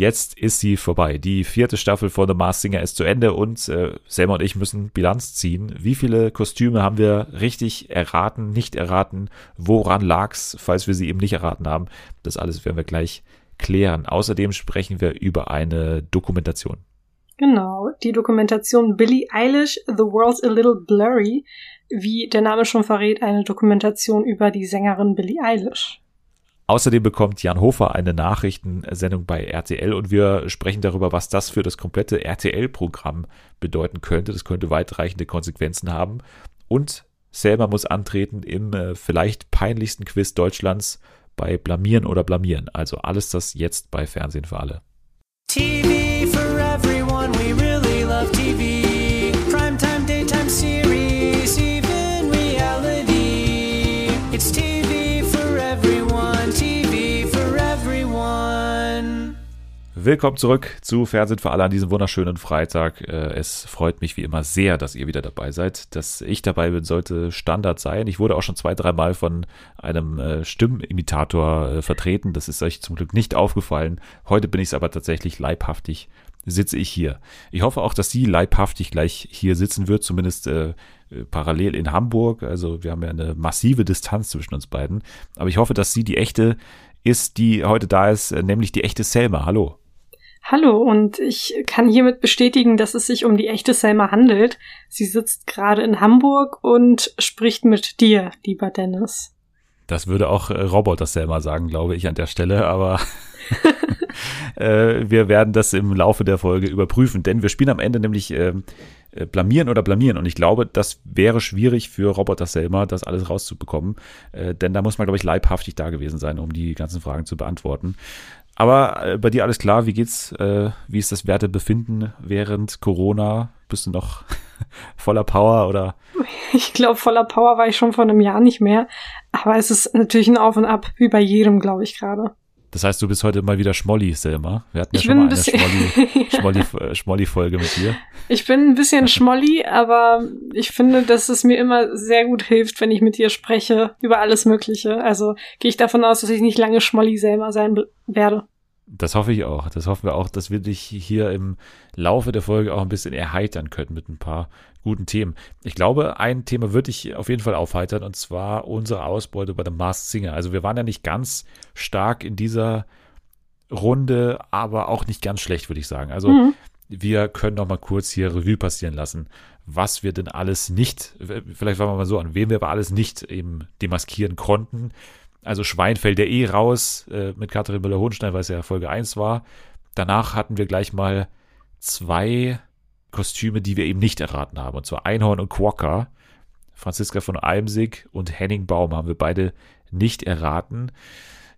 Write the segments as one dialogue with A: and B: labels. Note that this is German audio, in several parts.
A: Jetzt ist sie vorbei. Die vierte Staffel von The Mars Singer ist zu Ende und äh, Selma und ich müssen Bilanz ziehen. Wie viele Kostüme haben wir richtig erraten, nicht erraten? Woran lag's, falls wir sie eben nicht erraten haben? Das alles werden wir gleich klären. Außerdem sprechen wir über eine Dokumentation.
B: Genau, die Dokumentation Billie Eilish, The World's a Little Blurry, wie der Name schon verrät, eine Dokumentation über die Sängerin Billie Eilish.
A: Außerdem bekommt Jan Hofer eine Nachrichtensendung bei RTL und wir sprechen darüber, was das für das komplette RTL-Programm bedeuten könnte. Das könnte weitreichende Konsequenzen haben. Und Selma muss antreten im äh, vielleicht peinlichsten Quiz Deutschlands bei Blamieren oder Blamieren. Also alles das jetzt bei Fernsehen für alle. TV for everyone, we really love TV. Willkommen zurück zu Fernsehen für alle an diesem wunderschönen Freitag. Äh, es freut mich wie immer sehr, dass ihr wieder dabei seid. Dass ich dabei bin, sollte Standard sein. Ich wurde auch schon zwei, dreimal von einem äh, Stimmimitator äh, vertreten. Das ist euch zum Glück nicht aufgefallen. Heute bin ich es aber tatsächlich leibhaftig, sitze ich hier. Ich hoffe auch, dass sie leibhaftig gleich hier sitzen wird, zumindest parallel in Hamburg. Also wir haben ja eine massive Distanz zwischen uns beiden. Aber ich hoffe, dass sie die echte ist, die heute da ist, nämlich die echte Selma. Hallo.
B: Hallo und ich kann hiermit bestätigen, dass es sich um die echte Selma handelt. Sie sitzt gerade in Hamburg und spricht mit dir, lieber Dennis.
A: Das würde auch äh, Roboter Selma sagen, glaube ich, an der Stelle, aber äh, wir werden das im Laufe der Folge überprüfen, denn wir spielen am Ende nämlich ähm, äh, blamieren oder blamieren und ich glaube, das wäre schwierig für Roboter Selma, das alles rauszubekommen, äh, denn da muss man, glaube ich, leibhaftig da gewesen sein, um die ganzen Fragen zu beantworten. Aber äh, bei dir alles klar, wie geht's? Äh, wie ist das Wertebefinden während Corona? Bist du noch voller Power oder?
B: Ich glaube, voller Power war ich schon vor einem Jahr nicht mehr. Aber es ist natürlich ein Auf und Ab, wie bei jedem, glaube ich, gerade.
A: Das heißt, du bist heute mal wieder Schmolli, Selma. Wir hatten ja ich schon mal eine Schmolli-Folge Schmolli, Schmolli mit dir.
B: Ich bin ein bisschen Schmolli, aber ich finde, dass es mir immer sehr gut hilft, wenn ich mit dir spreche über alles Mögliche. Also gehe ich davon aus, dass ich nicht lange Schmolli Selma sein werde.
A: Das hoffe ich auch. Das hoffen wir auch, dass wir dich hier im Laufe der Folge auch ein bisschen erheitern können mit ein paar guten Themen. Ich glaube, ein Thema würde ich auf jeden Fall aufheitern und zwar unsere Ausbeute bei dem Masked Singer. Also wir waren ja nicht ganz stark in dieser Runde, aber auch nicht ganz schlecht, würde ich sagen. Also mhm. wir können noch mal kurz hier Revue passieren lassen, was wir denn alles nicht, vielleicht fangen wir mal so an, wen wir aber alles nicht eben demaskieren konnten. Also Schwein fällt ja eh raus äh, mit Katharin Müller-Hohenstein, weil es ja Folge 1 war. Danach hatten wir gleich mal zwei Kostüme, die wir eben nicht erraten haben. Und zwar Einhorn und Quokka. Franziska von Almsig und Henning Baum haben wir beide nicht erraten.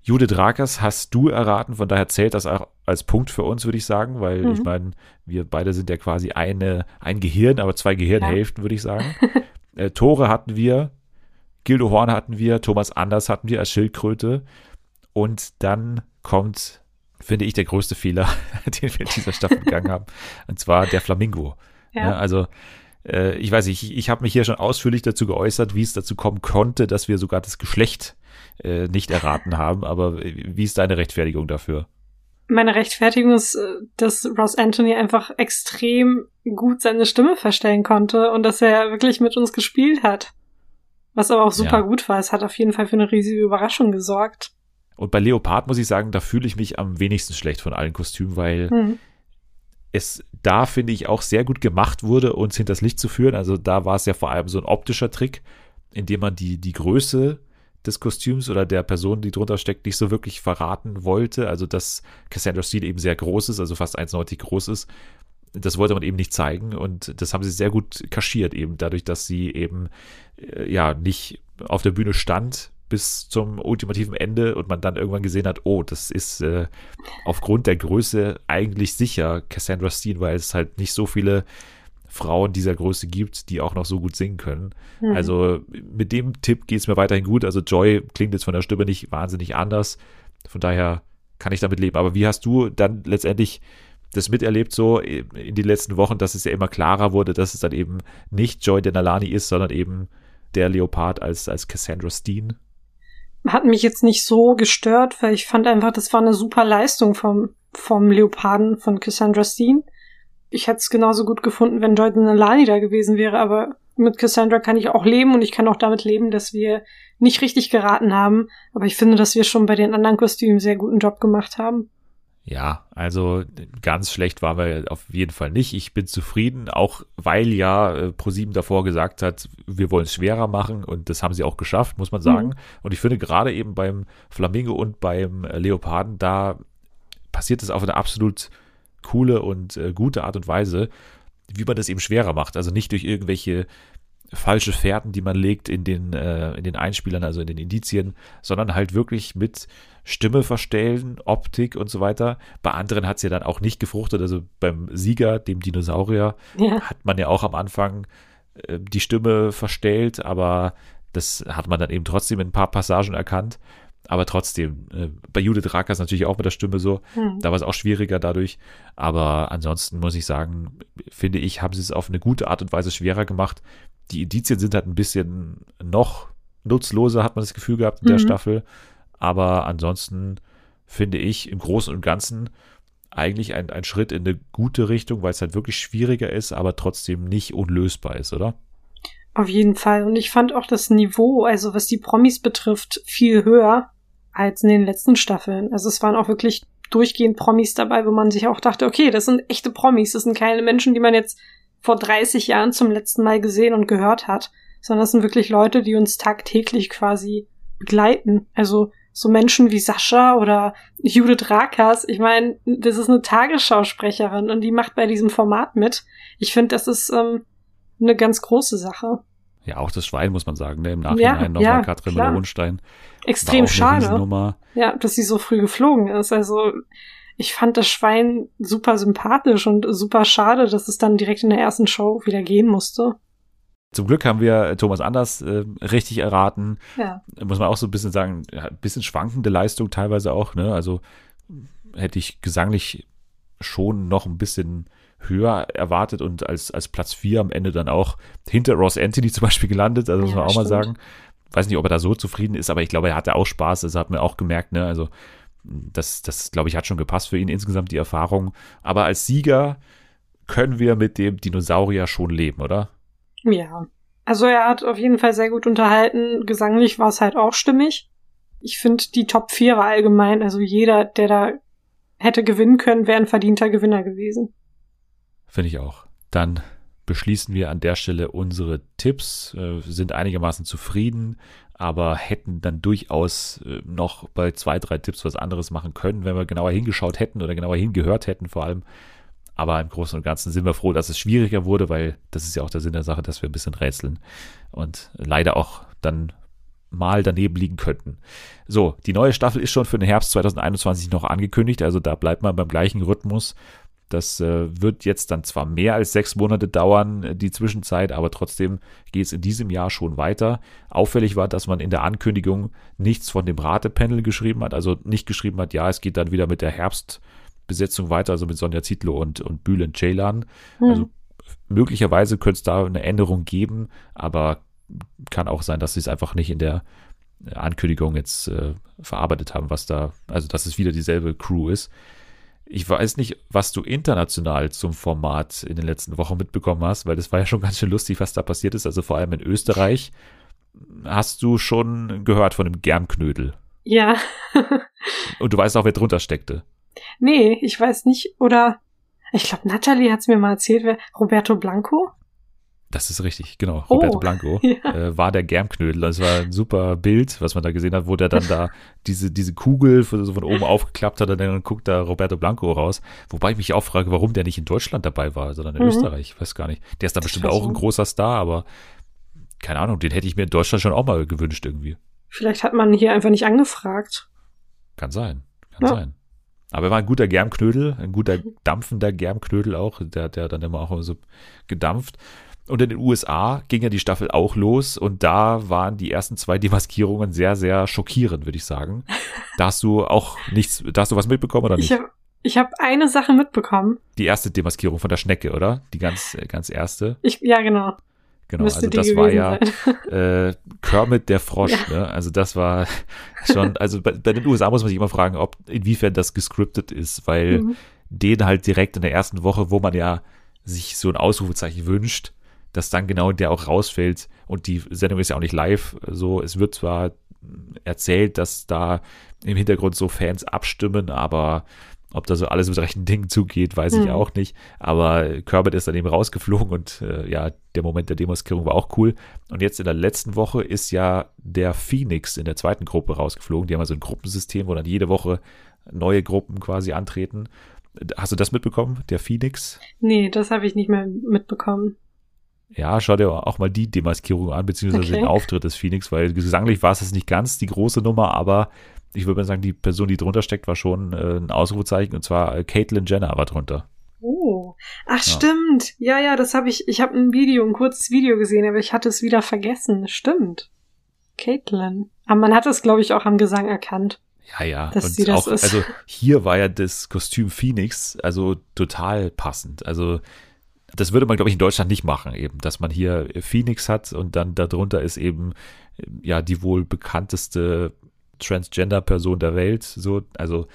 A: Judith Rakers hast du erraten, von daher zählt das auch als Punkt für uns, würde ich sagen, weil mhm. ich meine, wir beide sind ja quasi eine, ein Gehirn, aber zwei Gehirnhälften, ja. würde ich sagen. äh, Tore hatten wir, Gildo Horn hatten wir, Thomas Anders hatten wir als Schildkröte. Und dann kommt, finde ich, der größte Fehler, den wir in dieser Staffel gegangen haben. Und zwar der Flamingo. Ja. ja also, äh, ich weiß nicht, ich, ich habe mich hier schon ausführlich dazu geäußert, wie es dazu kommen konnte, dass wir sogar das Geschlecht äh, nicht erraten haben. Aber wie ist deine Rechtfertigung dafür?
B: Meine Rechtfertigung ist, äh, dass Ross Anthony einfach extrem gut seine Stimme verstellen konnte und dass er wirklich mit uns gespielt hat. Was aber auch super ja. gut war. Es hat auf jeden Fall für eine riesige Überraschung gesorgt.
A: Und bei Leopard muss ich sagen, da fühle ich mich am wenigsten schlecht von allen Kostümen, weil hm. es da, finde ich, auch sehr gut gemacht wurde, uns hinters Licht zu führen. Also da war es ja vor allem so ein optischer Trick, indem man die, die Größe des Kostüms oder der Person, die drunter steckt, nicht so wirklich verraten wollte. Also dass Cassandra Steele eben sehr groß ist, also fast 1,90 groß ist das wollte man eben nicht zeigen und das haben sie sehr gut kaschiert, eben dadurch, dass sie eben äh, ja nicht auf der Bühne stand bis zum ultimativen Ende und man dann irgendwann gesehen hat, oh, das ist äh, aufgrund der Größe eigentlich sicher Cassandra Steen, weil es halt nicht so viele Frauen dieser Größe gibt, die auch noch so gut singen können. Mhm. Also mit dem Tipp geht es mir weiterhin gut. Also Joy klingt jetzt von der Stimme nicht wahnsinnig anders. Von daher kann ich damit leben. Aber wie hast du dann letztendlich das miterlebt so in den letzten Wochen, dass es ja immer klarer wurde, dass es dann eben nicht Joy Denalani ist, sondern eben der Leopard als, als Cassandra Steen.
B: Hat mich jetzt nicht so gestört, weil ich fand einfach, das war eine super Leistung vom vom Leoparden von Cassandra Steen. Ich hätte es genauso gut gefunden, wenn Jordan Alani da gewesen wäre, aber mit Cassandra kann ich auch leben und ich kann auch damit leben, dass wir nicht richtig geraten haben. Aber ich finde, dass wir schon bei den anderen Kostümen sehr guten Job gemacht haben.
A: Ja, also ganz schlecht waren wir auf jeden Fall nicht. Ich bin zufrieden, auch weil ja äh, ProSieben davor gesagt hat, wir wollen es schwerer machen und das haben sie auch geschafft, muss man sagen. Mhm. Und ich finde gerade eben beim Flamingo und beim äh, Leoparden, da passiert es auf eine absolut coole und äh, gute Art und Weise, wie man das eben schwerer macht. Also nicht durch irgendwelche falsche Fährten, die man legt in den, äh, in den Einspielern, also in den Indizien, sondern halt wirklich mit Stimme verstellen, Optik und so weiter. Bei anderen hat es ja dann auch nicht gefruchtet. Also beim Sieger, dem Dinosaurier, ja. hat man ja auch am Anfang äh, die Stimme verstellt, aber das hat man dann eben trotzdem in ein paar Passagen erkannt. Aber trotzdem, äh, bei Judith Rackers natürlich auch mit der Stimme so. Hm. Da war es auch schwieriger dadurch. Aber ansonsten muss ich sagen, finde ich, haben sie es auf eine gute Art und Weise schwerer gemacht. Die Indizien sind halt ein bisschen noch nutzloser, hat man das Gefühl gehabt in der mhm. Staffel. Aber ansonsten finde ich im Großen und Ganzen eigentlich ein, ein Schritt in eine gute Richtung, weil es halt wirklich schwieriger ist, aber trotzdem nicht unlösbar ist, oder?
B: Auf jeden Fall. Und ich fand auch das Niveau, also was die Promis betrifft, viel höher als in den letzten Staffeln. Also es waren auch wirklich durchgehend Promis dabei, wo man sich auch dachte, okay, das sind echte Promis, das sind keine Menschen, die man jetzt vor 30 Jahren zum letzten Mal gesehen und gehört hat, sondern das sind wirklich Leute, die uns tagtäglich quasi begleiten. Also so Menschen wie Sascha oder Judith Rakas. Ich meine, das ist eine Tagesschausprecherin und die macht bei diesem Format mit. Ich finde, das ist ähm, eine ganz große Sache.
A: Ja, auch das Schwein muss man sagen, ne? Im Nachhinein ja, nochmal ja, Katrin Hohenstein.
B: Extrem schade. Ja, dass sie so früh geflogen ist. Also ich fand das Schwein super sympathisch und super schade, dass es dann direkt in der ersten Show wieder gehen musste.
A: Zum Glück haben wir Thomas Anders äh, richtig erraten. Ja. Muss man auch so ein bisschen sagen, ein bisschen schwankende Leistung teilweise auch. Ne? Also hätte ich gesanglich schon noch ein bisschen höher erwartet und als, als Platz 4 am Ende dann auch hinter Ross Anthony zum Beispiel gelandet. Also muss ja, man auch stimmt. mal sagen. Weiß nicht, ob er da so zufrieden ist, aber ich glaube, er hatte auch Spaß. Das hat man auch gemerkt. Ne? Also das, das glaube ich, hat schon gepasst für ihn insgesamt die Erfahrung. Aber als Sieger können wir mit dem Dinosaurier schon leben, oder?
B: Ja. Also er hat auf jeden Fall sehr gut unterhalten. Gesanglich war es halt auch stimmig. Ich finde, die Top 4 war allgemein, also jeder, der da hätte gewinnen können, wäre ein verdienter Gewinner gewesen.
A: Finde ich auch. Dann beschließen wir an der Stelle unsere Tipps, äh, sind einigermaßen zufrieden, aber hätten dann durchaus äh, noch bei zwei, drei Tipps was anderes machen können, wenn wir genauer hingeschaut hätten oder genauer hingehört hätten vor allem. Aber im Großen und Ganzen sind wir froh, dass es schwieriger wurde, weil das ist ja auch der Sinn der Sache, dass wir ein bisschen rätseln und leider auch dann mal daneben liegen könnten. So, die neue Staffel ist schon für den Herbst 2021 noch angekündigt, also da bleibt man beim gleichen Rhythmus. Das äh, wird jetzt dann zwar mehr als sechs Monate dauern, äh, die Zwischenzeit, aber trotzdem geht es in diesem Jahr schon weiter. Auffällig war, dass man in der Ankündigung nichts von dem Ratepanel geschrieben hat, also nicht geschrieben hat, ja, es geht dann wieder mit der Herbst- Besetzung weiter, also mit Sonja Zietlow und, und Bülent Ceylan. Mhm. Also möglicherweise könnte es da eine Änderung geben, aber kann auch sein, dass sie es einfach nicht in der Ankündigung jetzt äh, verarbeitet haben, was da, also dass es wieder dieselbe Crew ist. Ich weiß nicht, was du international zum Format in den letzten Wochen mitbekommen hast, weil das war ja schon ganz schön lustig, was da passiert ist. Also vor allem in Österreich. Hast du schon gehört von dem Germknödel?
B: Ja.
A: Und du weißt auch, wer drunter steckte.
B: Nee, ich weiß nicht. Oder ich glaube, Natalie hat es mir mal erzählt, wer Roberto Blanco?
A: Das ist richtig, genau. Oh, Roberto Blanco ja. äh, war der Germknödel. Das war ein super Bild, was man da gesehen hat, wo der dann da diese, diese Kugel von, so von oben aufgeklappt hat und dann guckt da Roberto Blanco raus. Wobei ich mich auch frage, warum der nicht in Deutschland dabei war, sondern in mhm. Österreich. Ich weiß gar nicht. Der ist da bestimmt auch ein großer Star, aber keine Ahnung, den hätte ich mir in Deutschland schon auch mal gewünscht irgendwie.
B: Vielleicht hat man hier einfach nicht angefragt.
A: Kann sein, kann ja. sein. Aber er war ein guter Germknödel, ein guter dampfender Germknödel auch. Der hat ja dann immer auch so gedampft. Und in den USA ging ja die Staffel auch los und da waren die ersten zwei Demaskierungen sehr, sehr schockierend, würde ich sagen. Da hast du auch nichts, da hast du was mitbekommen oder nicht?
B: Ich habe ich hab eine Sache mitbekommen.
A: Die erste Demaskierung von der Schnecke, oder? Die ganz, ganz erste.
B: Ich, ja, genau.
A: Genau, also das war ja äh, Kermit der Frosch. Ja. Ne? Also das war schon, also bei, bei, den USA muss man sich immer fragen, ob inwiefern das gescriptet ist, weil mhm. den halt direkt in der ersten Woche, wo man ja sich so ein Ausrufezeichen wünscht, dass dann genau der auch rausfällt und die Sendung ist ja auch nicht live. So, es wird zwar erzählt, dass da im Hintergrund so Fans abstimmen, aber ob da so alles mit rechten Dingen zugeht, weiß ich hm. auch nicht. Aber Kermit ist dann eben rausgeflogen und äh, ja, der Moment der Demonstrierung war auch cool. Und jetzt in der letzten Woche ist ja der Phoenix in der zweiten Gruppe rausgeflogen. Die haben also ein Gruppensystem, wo dann jede Woche neue Gruppen quasi antreten. Hast du das mitbekommen, der Phoenix?
B: Nee, das habe ich nicht mehr mitbekommen.
A: Ja, schau dir auch mal die Demaskierung an, beziehungsweise okay. den Auftritt des Phoenix, weil gesanglich war es nicht ganz die große Nummer, aber ich würde mal sagen, die Person, die drunter steckt, war schon äh, ein Ausrufezeichen und zwar äh, Caitlyn Jenner war drunter.
B: Oh, ach ja. stimmt. Ja, ja, das habe ich. Ich habe ein Video, ein kurzes Video gesehen, aber ich hatte es wieder vergessen. Stimmt. Caitlyn. Aber man hat es, glaube ich, auch am Gesang erkannt.
A: Ja, ja. Dass und sie das auch, ist. also hier war ja das Kostüm Phoenix, also total passend. Also das würde man, glaube ich, in Deutschland nicht machen, eben, dass man hier Phoenix hat und dann darunter ist eben ja die wohl bekannteste Transgender-Person der Welt. So, also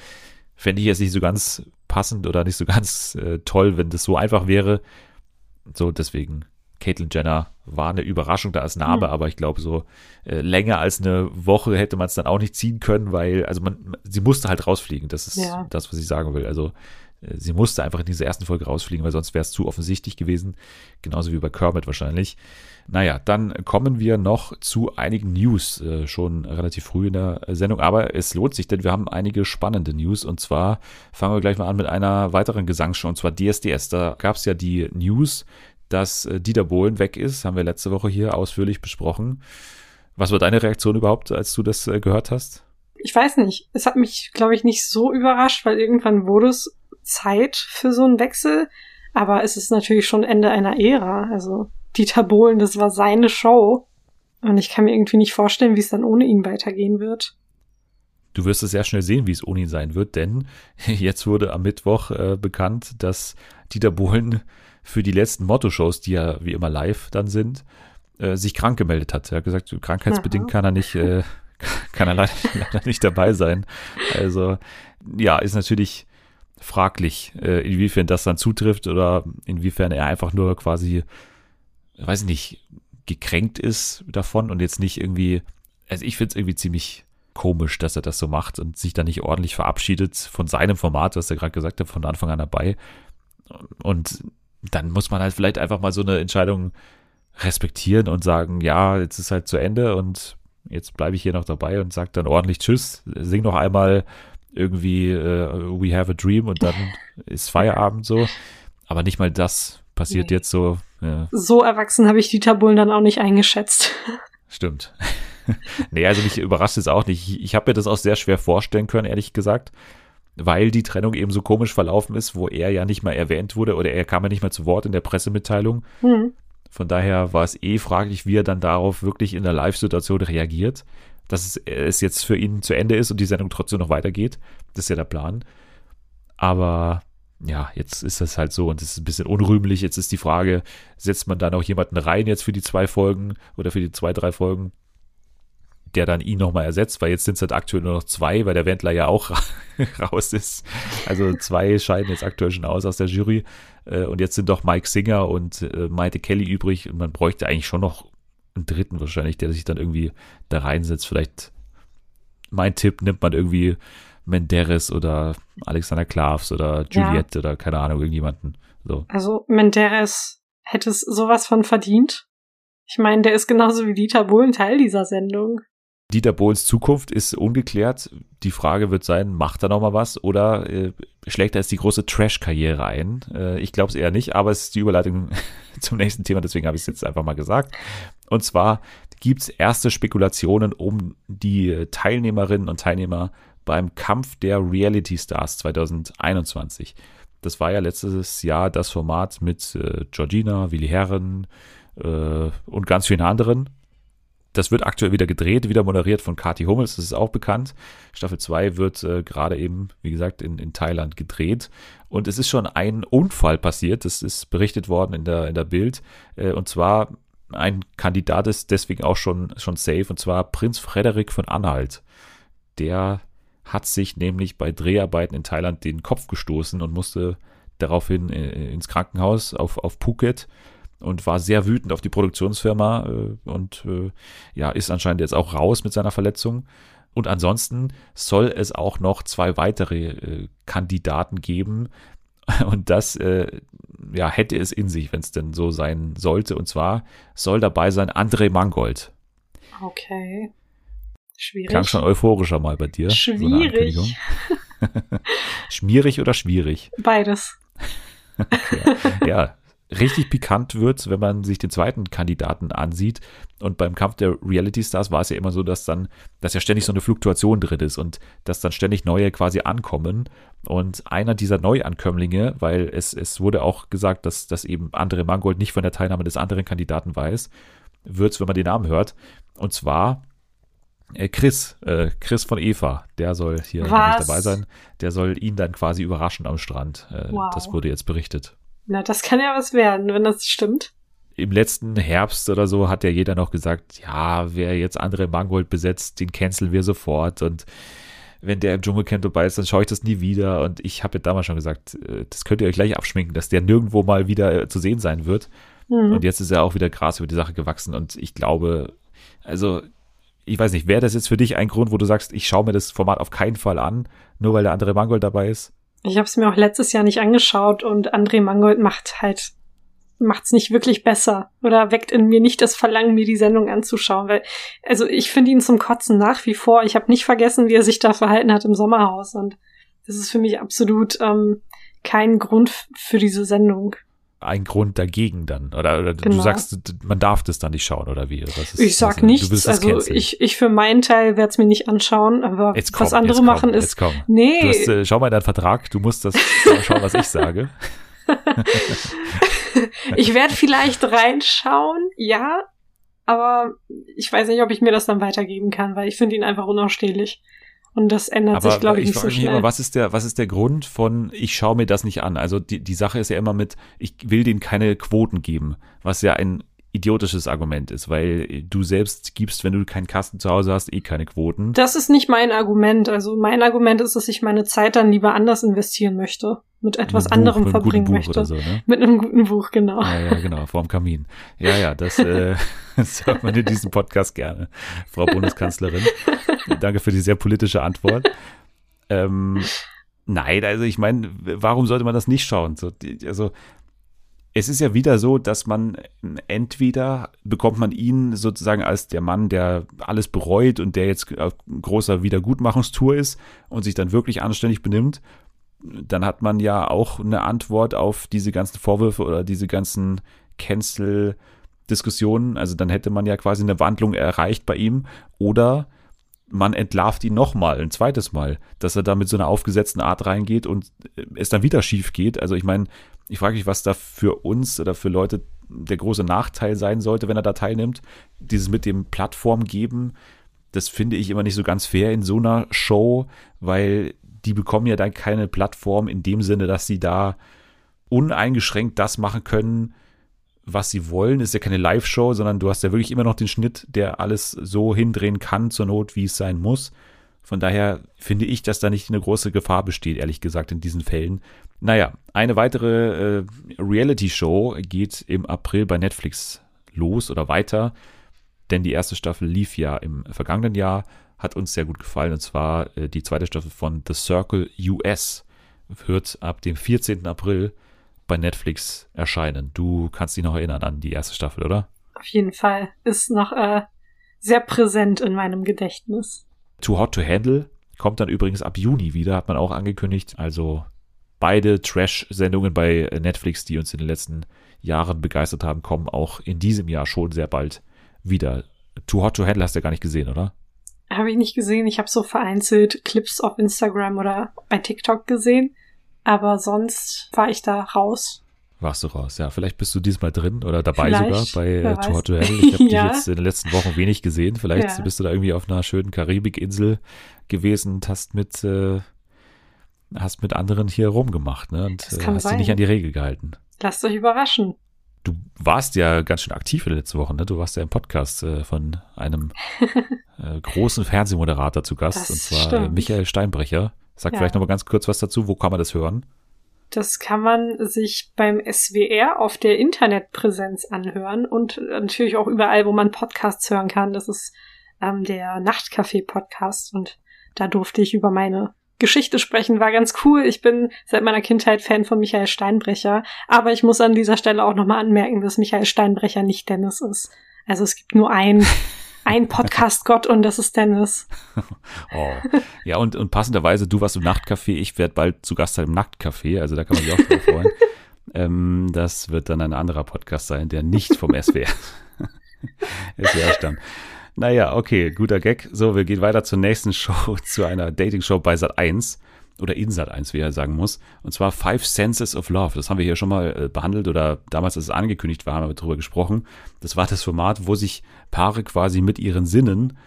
A: fände ich jetzt nicht so ganz passend oder nicht so ganz äh, toll, wenn das so einfach wäre. So, deswegen, Caitlyn Jenner war eine Überraschung da als Name, mhm. aber ich glaube, so äh, länger als eine Woche hätte man es dann auch nicht ziehen können, weil, also man, sie musste halt rausfliegen. Das ist ja. das, was ich sagen will. Also äh, sie musste einfach in dieser ersten Folge rausfliegen, weil sonst wäre es zu offensichtlich gewesen. Genauso wie bei Kermit wahrscheinlich. Naja, dann kommen wir noch zu einigen News, äh, schon relativ früh in der Sendung, aber es lohnt sich, denn wir haben einige spannende News und zwar fangen wir gleich mal an mit einer weiteren Gesangsshow und zwar DSDS. Da gab es ja die News, dass äh, Dieter Bohlen weg ist, haben wir letzte Woche hier ausführlich besprochen. Was war deine Reaktion überhaupt, als du das äh, gehört hast?
B: Ich weiß nicht. Es hat mich, glaube ich, nicht so überrascht, weil irgendwann wurde es Zeit für so einen Wechsel. Aber es ist natürlich schon Ende einer Ära. Also Dieter Bohlen, das war seine Show. Und ich kann mir irgendwie nicht vorstellen, wie es dann ohne ihn weitergehen wird.
A: Du wirst es sehr schnell sehen, wie es ohne ihn sein wird, denn jetzt wurde am Mittwoch äh, bekannt, dass Dieter Bohlen für die letzten Motto-Shows, die ja wie immer live dann sind, äh, sich krank gemeldet hat. Er hat gesagt, krankheitsbedingt Aha. kann er nicht, äh, kann er leider, leider nicht dabei sein. Also ja, ist natürlich fraglich, äh, inwiefern das dann zutrifft oder inwiefern er einfach nur quasi weiß ich nicht, gekränkt ist davon und jetzt nicht irgendwie, also ich finde es irgendwie ziemlich komisch, dass er das so macht und sich da nicht ordentlich verabschiedet von seinem Format, was er gerade gesagt hat, von Anfang an dabei. Und dann muss man halt vielleicht einfach mal so eine Entscheidung respektieren und sagen, ja, jetzt ist halt zu Ende und jetzt bleibe ich hier noch dabei und sage dann ordentlich Tschüss, sing noch einmal irgendwie uh, We Have a Dream und dann ist Feierabend so. Aber nicht mal das passiert nee. jetzt so.
B: Ja. So erwachsen habe ich die Tabulen dann auch nicht eingeschätzt.
A: Stimmt. nee, also mich überrascht es auch nicht. Ich, ich habe mir das auch sehr schwer vorstellen können, ehrlich gesagt, weil die Trennung eben so komisch verlaufen ist, wo er ja nicht mal erwähnt wurde oder er kam ja nicht mal zu Wort in der Pressemitteilung. Mhm. Von daher war es eh fraglich, wie er dann darauf wirklich in der Live-Situation reagiert, dass es jetzt für ihn zu Ende ist und die Sendung trotzdem noch weitergeht. Das ist ja der Plan. Aber ja, jetzt ist das halt so und es ist ein bisschen unrühmlich. Jetzt ist die Frage, setzt man da noch jemanden rein jetzt für die zwei Folgen oder für die zwei, drei Folgen, der dann ihn nochmal ersetzt, weil jetzt sind es halt aktuell nur noch zwei, weil der Wendler ja auch raus ist. Also zwei scheiden jetzt aktuell schon aus aus der Jury äh, und jetzt sind doch Mike Singer und äh, Maite Kelly übrig und man bräuchte eigentlich schon noch einen dritten wahrscheinlich, der sich dann irgendwie da reinsetzt. Vielleicht mein Tipp nimmt man irgendwie Menderes oder Alexander Klavs oder Juliette ja. oder keine Ahnung, irgendjemanden. So.
B: Also Menderes hätte es sowas von verdient. Ich meine, der ist genauso wie Dieter Bohlen Teil dieser Sendung.
A: Dieter Bohlens Zukunft ist ungeklärt. Die Frage wird sein, macht er nochmal was oder äh, schlägt er jetzt die große Trash-Karriere ein? Äh, ich glaube es eher nicht, aber es ist die Überleitung zum nächsten Thema, deswegen habe ich es jetzt einfach mal gesagt. Und zwar gibt es erste Spekulationen um die Teilnehmerinnen und Teilnehmer beim Kampf der Reality Stars 2021. Das war ja letztes Jahr das Format mit äh, Georgina, Willi Herren äh, und ganz vielen anderen. Das wird aktuell wieder gedreht, wieder moderiert von Kati Hummels, das ist auch bekannt. Staffel 2 wird äh, gerade eben, wie gesagt, in, in Thailand gedreht. Und es ist schon ein Unfall passiert, das ist berichtet worden in der, in der Bild. Äh, und zwar ein Kandidat ist deswegen auch schon, schon safe, und zwar Prinz Frederik von Anhalt. Der hat sich nämlich bei Dreharbeiten in Thailand den Kopf gestoßen und musste daraufhin äh, ins Krankenhaus auf, auf Phuket und war sehr wütend auf die Produktionsfirma äh, und äh, ja, ist anscheinend jetzt auch raus mit seiner Verletzung. Und ansonsten soll es auch noch zwei weitere äh, Kandidaten geben. Und das äh, ja, hätte es in sich, wenn es denn so sein sollte. Und zwar soll dabei sein André Mangold.
B: Okay. Schwierig.
A: Klang schon euphorischer mal bei dir.
B: Schwierig.
A: So Schmierig oder schwierig?
B: Beides.
A: Okay. Ja, richtig pikant wird's, wenn man sich den zweiten Kandidaten ansieht. Und beim Kampf der Reality Stars war es ja immer so, dass dann, dass ja ständig so eine Fluktuation drin ist und dass dann ständig neue quasi ankommen. Und einer dieser Neuankömmlinge, weil es, es wurde auch gesagt, dass, dass eben Andre Mangold nicht von der Teilnahme des anderen Kandidaten weiß, wird's, wenn man den Namen hört. Und zwar äh, Chris, äh, Chris von Eva, der soll hier nicht dabei sein. Der soll ihn dann quasi überraschen am Strand. Äh, wow. Das wurde jetzt berichtet.
B: Na, das kann ja was werden, wenn das stimmt.
A: Im letzten Herbst oder so hat ja jeder noch gesagt, ja, wer jetzt andere Mangold besetzt, den canceln wir sofort und wenn der im Dschungelcamp dabei ist, dann schaue ich das nie wieder. Und ich habe ja damals schon gesagt, äh, das könnt ihr euch gleich abschminken, dass der nirgendwo mal wieder äh, zu sehen sein wird. Mhm. Und jetzt ist er auch wieder Gras über die Sache gewachsen. Und ich glaube, also ich weiß nicht, wäre das jetzt für dich ein Grund, wo du sagst, ich schaue mir das Format auf keinen Fall an, nur weil der andere Mangold dabei ist?
B: Ich habe es mir auch letztes Jahr nicht angeschaut und André Mangold macht halt macht's nicht wirklich besser oder weckt in mir nicht das Verlangen, mir die Sendung anzuschauen, weil also ich finde ihn zum Kotzen nach wie vor. Ich habe nicht vergessen, wie er sich da verhalten hat im Sommerhaus und das ist für mich absolut ähm, kein Grund für diese Sendung
A: ein Grund dagegen dann? Oder, oder genau. du sagst, man darf das dann nicht schauen, oder wie?
B: Ist, ich sag nichts. Also ich, ich für meinen Teil werde es mir nicht anschauen, aber
A: komm,
B: was andere machen ist.
A: Jetzt komm. Nee. Du hast, äh, schau mal deinen Vertrag, du musst das schauen, was ich sage.
B: ich werde vielleicht reinschauen, ja, aber ich weiß nicht, ob ich mir das dann weitergeben kann, weil ich finde ihn einfach unausstehlich. Und das ändert Aber sich, glaube ich, nicht so schnell.
A: Immer, was ist der, was ist der Grund von, ich schaue mir das nicht an? Also die, die Sache ist ja immer mit, ich will denen keine Quoten geben, was ja ein idiotisches Argument ist, weil du selbst gibst, wenn du keinen Kasten zu Hause hast, eh keine Quoten.
B: Das ist nicht mein Argument. Also mein Argument ist, dass ich meine Zeit dann lieber anders investieren möchte mit etwas mit anderem Buch, verbringen möchte. So, ne? Mit einem guten Buch, genau.
A: Ja, ja, genau, vorm Kamin. Ja, ja, das, äh, das hört man in diesem Podcast gerne, Frau Bundeskanzlerin. Danke für die sehr politische Antwort. Ähm, nein, also ich meine, warum sollte man das nicht schauen? So, die, also es ist ja wieder so, dass man entweder bekommt man ihn sozusagen als der Mann, der alles bereut und der jetzt auf großer Wiedergutmachungstour ist und sich dann wirklich anständig benimmt, dann hat man ja auch eine Antwort auf diese ganzen Vorwürfe oder diese ganzen Cancel-Diskussionen. Also dann hätte man ja quasi eine Wandlung erreicht bei ihm. Oder man entlarvt ihn nochmal, ein zweites Mal, dass er da mit so einer aufgesetzten Art reingeht und es dann wieder schief geht. Also ich meine, ich frage mich, was da für uns oder für Leute der große Nachteil sein sollte, wenn er da teilnimmt. Dieses mit dem Plattform geben, das finde ich immer nicht so ganz fair in so einer Show, weil die bekommen ja dann keine Plattform in dem Sinne, dass sie da uneingeschränkt das machen können, was sie wollen. Ist ja keine Live-Show, sondern du hast ja wirklich immer noch den Schnitt, der alles so hindrehen kann zur Not, wie es sein muss. Von daher finde ich, dass da nicht eine große Gefahr besteht, ehrlich gesagt, in diesen Fällen. Naja, eine weitere äh, Reality-Show geht im April bei Netflix los oder weiter, denn die erste Staffel lief ja im vergangenen Jahr hat uns sehr gut gefallen. Und zwar äh, die zweite Staffel von The Circle US wird ab dem 14. April bei Netflix erscheinen. Du kannst dich noch erinnern an die erste Staffel, oder?
B: Auf jeden Fall. Ist noch äh, sehr präsent in meinem Gedächtnis.
A: Too Hot to Handle kommt dann übrigens ab Juni wieder, hat man auch angekündigt. Also beide Trash-Sendungen bei Netflix, die uns in den letzten Jahren begeistert haben, kommen auch in diesem Jahr schon sehr bald wieder. Too Hot to Handle hast du ja gar nicht gesehen, oder?
B: Habe ich nicht gesehen. Ich habe so vereinzelt Clips auf Instagram oder bei TikTok gesehen. Aber sonst war ich da raus.
A: Warst du raus, ja. Vielleicht bist du diesmal drin oder dabei Vielleicht, sogar bei äh, Too Hot to Handle. Ich habe ja. dich jetzt in den letzten Wochen wenig gesehen. Vielleicht ja. bist du da irgendwie auf einer schönen Karibikinsel gewesen und hast mit, äh, hast mit anderen hier rumgemacht ne? und äh, hast dich nicht an die Regel gehalten.
B: Lasst euch überraschen.
A: Du warst ja ganz schön aktiv in den letzten Wochen, ne? Du warst ja im Podcast äh, von einem äh, großen Fernsehmoderator zu Gast,
B: Das
A: und zwar äh,
B: stimmt.
A: Michael Steinbrecher. Sag
B: Ja.
A: vielleicht noch mal ganz kurz was dazu. Wo kann man das hören?
B: Das kann man sich beim SWR auf der Internetpräsenz anhören und natürlich auch überall, wo man Podcasts hören kann. Das ist ähm, der Nachtcafé-Podcast und da durfte ich über meine Geschichte sprechen. War ganz cool. Ich bin seit meiner Kindheit Fan von Michael Steinbrecher, aber ich muss an dieser Stelle auch nochmal anmerken, dass Michael Steinbrecher nicht Dennis ist. Also es gibt nur ein, ein Podcast-Gott und das ist Dennis.
A: Oh. Ja, und, und passenderweise, du warst im Nachtcafé, ich werde bald zu Gast sein im Nachtcafé, also da kann man sich auch drauf freuen. ähm, das wird dann ein anderer Podcast sein, der nicht vom SWR, SWR stammt. Naja, okay, guter Gag. So, wir gehen weiter zur nächsten Show, zu einer Dating-Show bei Sat 1 oder in Sat 1, wie er sagen muss. Und zwar Five Senses of Love. Das haben wir hier schon mal äh, behandelt oder damals, als es angekündigt war, haben wir darüber gesprochen. Das war das Format, wo sich Paare quasi mit ihren Sinnen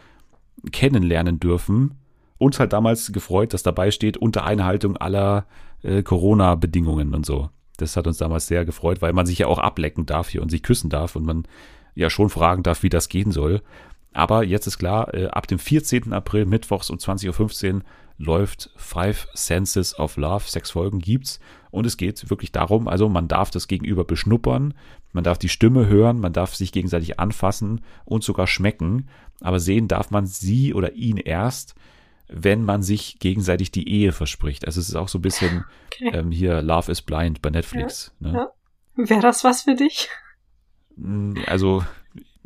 A: kennenlernen dürfen. Uns halt damals gefreut, dass dabei steht, unter Einhaltung aller äh, Corona-Bedingungen und so. Das hat uns damals sehr gefreut, weil man sich ja auch ablecken darf hier und sich küssen darf und man ja schon fragen darf, wie das gehen soll. Aber jetzt ist klar, äh, ab dem 14. April, mittwochs um 20.15 Uhr läuft Five Senses of Love. Sechs Folgen gibt's. Und es geht wirklich darum, also man darf das Gegenüber beschnuppern, man darf die Stimme hören, man darf sich gegenseitig anfassen und sogar schmecken. Aber sehen darf man sie oder ihn erst, wenn man sich gegenseitig die Ehe verspricht. Also es ist auch so ein bisschen
B: Okay.
A: ähm, hier Love is Blind bei Netflix. ne?
B: ja. Wäre das was für dich?
A: Mm, Also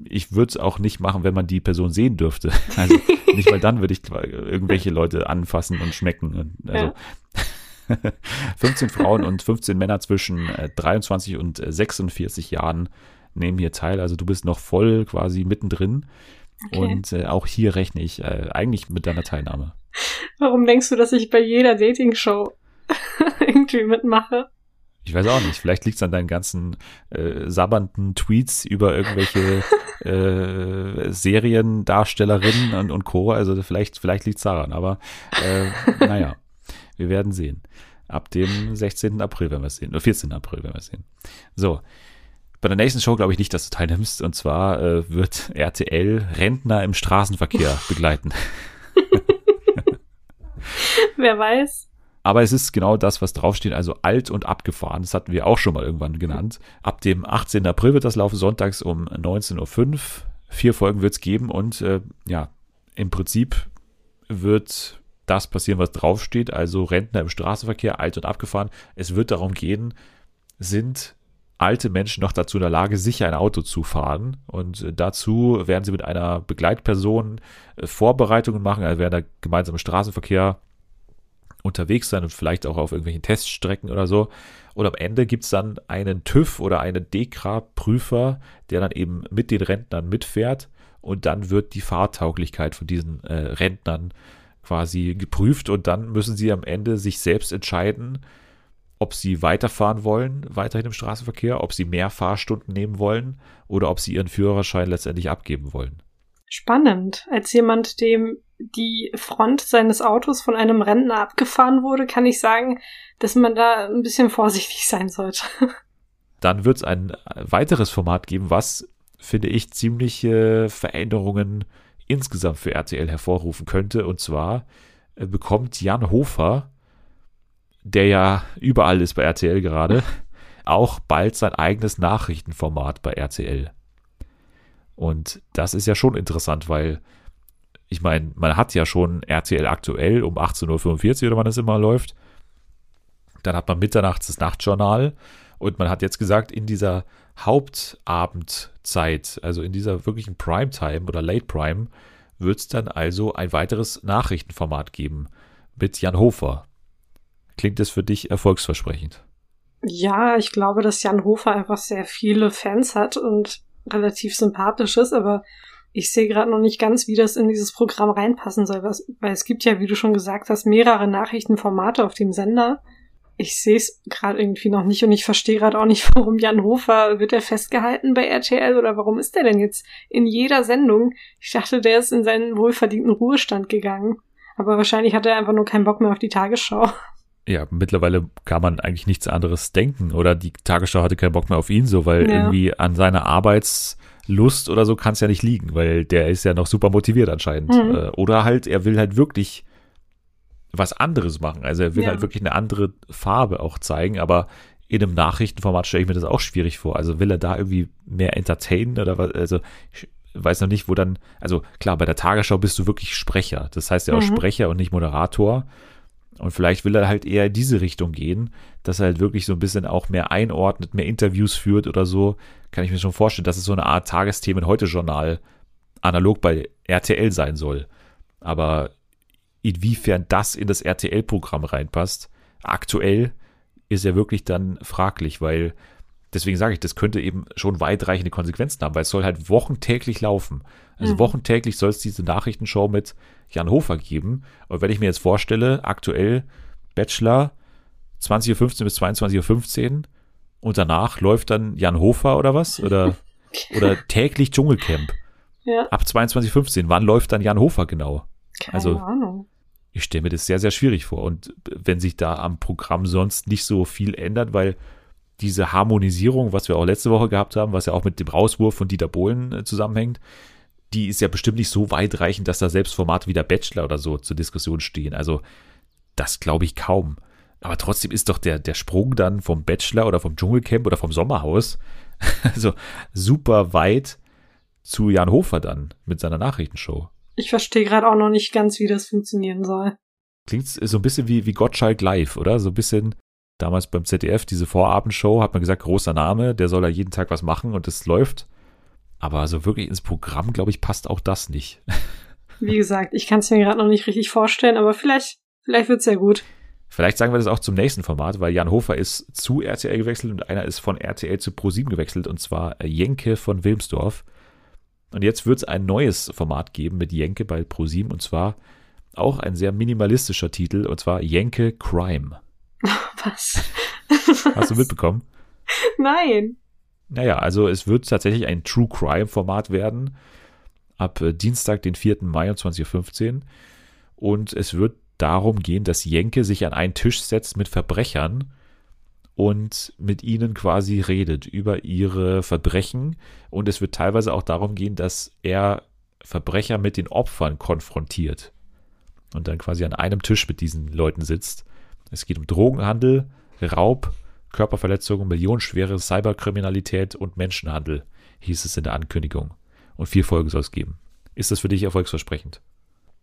A: ich würde es auch nicht machen, wenn man die Person sehen dürfte. Also nicht, weil dann würde ich irgendwelche Leute anfassen und schmecken. Und Also 15 Frauen und 15 Männer zwischen äh, 23 und äh, 46 Jahren nehmen hier teil. Also du bist noch voll quasi mittendrin.
B: Okay.
A: Und äh, auch hier rechne ich äh, eigentlich mit deiner Teilnahme.
B: Warum denkst du, dass ich bei jeder Dating-Show irgendwie mitmache?
A: Ich weiß auch nicht. Vielleicht liegt es an deinen ganzen äh, sabbernden Tweets über irgendwelche äh, Seriendarstellerinnen und, und Co. Also vielleicht, vielleicht liegt es daran. Aber äh, naja, wir werden sehen. Ab dem 16. April werden wir es sehen. Oder 14. April werden wir es sehen. So. Bei der nächsten Show glaube ich nicht, dass du teilnimmst. Und zwar äh, wird RTL Rentner im Straßenverkehr begleiten.
B: Wer weiß?
A: Aber es ist genau das, was draufsteht, also alt und abgefahren. Das hatten wir auch schon mal irgendwann genannt. Ab dem 18. April wird das laufen, sonntags um 19.05 Uhr. Vier Folgen wird es geben und äh, ja, im Prinzip wird das passieren, was draufsteht. Also Rentner im Straßenverkehr, alt und abgefahren. Es wird darum gehen, sind alte Menschen noch dazu in der Lage, sicher ein Auto zu fahren. Und äh, dazu werden sie mit einer Begleitperson äh, Vorbereitungen machen, also werden da gemeinsam im Straßenverkehr unterwegs sein und vielleicht auch auf irgendwelchen Teststrecken oder so. Und am Ende gibt's dann einen TÜV oder einen DEKRA-Prüfer, der dann eben mit den Rentnern mitfährt und dann wird die Fahrtauglichkeit von diesen äh, Rentnern quasi geprüft und dann müssen sie am Ende sich selbst entscheiden, ob sie weiterfahren wollen, weiterhin im Straßenverkehr, ob sie mehr Fahrstunden nehmen wollen oder ob sie ihren Führerschein letztendlich abgeben wollen.
B: Spannend. Als jemand, dem die Front seines Autos von einem Rentner abgefahren wurde, kann ich sagen, dass man da ein bisschen vorsichtig sein sollte.
A: Dann wird es ein weiteres Format geben, was, finde ich, ziemliche Veränderungen insgesamt für RTL hervorrufen könnte. Und zwar äh, bekommt Jan Hofer, der ja überall ist bei RTL gerade, auch bald sein eigenes Nachrichtenformat bei RTL. Und das ist ja schon interessant, weil ich meine, man hat ja schon RTL aktuell um 18.45 Uhr oder wann es immer läuft. Dann hat man mitternachts das Nachtjournal und man hat jetzt gesagt, in dieser Hauptabendzeit, also in dieser wirklichen Primetime oder Late Prime, wird es dann also ein weiteres Nachrichtenformat geben mit Jan Hofer. Klingt das für dich erfolgsversprechend?
B: Ja, ich glaube, dass Jan Hofer einfach sehr viele Fans hat und relativ sympathisch ist, aber ich sehe gerade noch nicht ganz, wie das in dieses Programm reinpassen soll, weil es gibt ja, wie du schon gesagt hast, mehrere Nachrichtenformate auf dem Sender. Ich sehe es gerade irgendwie noch nicht und ich verstehe gerade auch nicht, warum Jan Hofer wird er festgehalten bei RTL oder warum ist er denn jetzt in jeder Sendung? Ich dachte, der ist in seinen wohlverdienten Ruhestand gegangen. Aber wahrscheinlich hat er einfach nur keinen Bock mehr auf die Tagesschau.
A: ja, mittlerweile kann man eigentlich nichts anderes denken. Oder die Tagesschau hatte keinen Bock mehr auf ihn, so, weil ja. irgendwie an seiner Arbeitslust oder so kann es ja nicht liegen, weil der ist ja noch super motiviert anscheinend. Mhm. Äh, oder halt, er will halt wirklich was anderes machen. Also er will ja. halt wirklich eine andere Farbe auch zeigen, aber in einem Nachrichtenformat stelle ich mir das auch schwierig vor. Also will er da irgendwie mehr entertainen oder was? Also ich weiß noch nicht, wo dann, also klar, bei der Tagesschau bist du wirklich Sprecher. Das heißt ja auch mhm. Sprecher und nicht Moderator. Und vielleicht will er halt eher in diese Richtung gehen, dass er halt wirklich so ein bisschen auch mehr einordnet, mehr Interviews führt oder so. Kann ich mir schon vorstellen, dass es so eine Art Tagesthemen heute Journal analog bei RTL sein soll. Aber inwiefern das in das RTL-Programm reinpasst, aktuell ist ja wirklich dann fraglich, weil deswegen sage ich, das könnte eben schon weitreichende Konsequenzen haben, weil es soll halt wochentäglich laufen. Also mhm. wochentäglich soll es diese Nachrichtenshow mit Jan Hofer geben. Und wenn ich mir jetzt vorstelle, aktuell Bachelor 20.15 Uhr bis 22.15 Uhr und danach läuft dann Jan Hofer oder was? Oder, oder täglich Dschungelcamp. Ja. Ab 22.15 Uhr. Wann läuft dann Jan Hofer genau?
B: Keine also, Ahnung.
A: Ich stelle mir das sehr, sehr schwierig vor. Und wenn sich da am Programm sonst nicht so viel ändert, weil diese Harmonisierung, was wir auch letzte Woche gehabt haben, was ja auch mit dem Rauswurf von Dieter Bohlen äh, zusammenhängt, die ist ja bestimmt nicht so weitreichend, dass da selbst Formate wie der Bachelor oder so zur Diskussion stehen. Also das glaube ich kaum. Aber trotzdem ist doch der, der Sprung dann vom Bachelor oder vom Dschungelcamp oder vom Sommerhaus also super weit zu Jan Hofer dann mit seiner Nachrichtenshow.
B: Ich verstehe gerade auch noch nicht ganz, wie das funktionieren soll.
A: Klingt so ein bisschen wie, wie Gottschalk live, oder? So ein bisschen damals beim ZDF, diese Vorabendshow, hat man gesagt, großer Name, der soll da jeden Tag was machen und es läuft. Aber so wirklich ins Programm, glaube ich, passt auch das nicht.
B: Wie gesagt, ich kann es mir gerade noch nicht richtig vorstellen, aber vielleicht, vielleicht wird es ja gut.
A: Vielleicht sagen wir das auch zum nächsten Format, weil Jan Hofer ist zu RTL gewechselt und einer ist von RTL zu Pro7 gewechselt und zwar Jenke von Wilmsdorf. Und jetzt wird es ein neues Format geben mit Jenke bei Pro7 und zwar auch ein sehr minimalistischer Titel und zwar Jenke Crime.
B: Was?
A: Hast du mitbekommen?
B: Nein.
A: Naja, also es wird tatsächlich ein True Crime Format werden. Ab äh, Dienstag, den 4. Mai um 20.15 Uhr. Und es wird darum gehen, dass Jenke sich an einen Tisch setzt mit Verbrechern und mit ihnen quasi redet über ihre Verbrechen. Und es wird teilweise auch darum gehen, dass er Verbrecher mit den Opfern konfrontiert und dann quasi an einem Tisch mit diesen Leuten sitzt. Es geht um Drogenhandel, Raub, Körperverletzungen, millionenschwere Cyberkriminalität und Menschenhandel, hieß es in der Ankündigung. Und vier Folgen soll es geben. Ist das für dich erfolgsversprechend?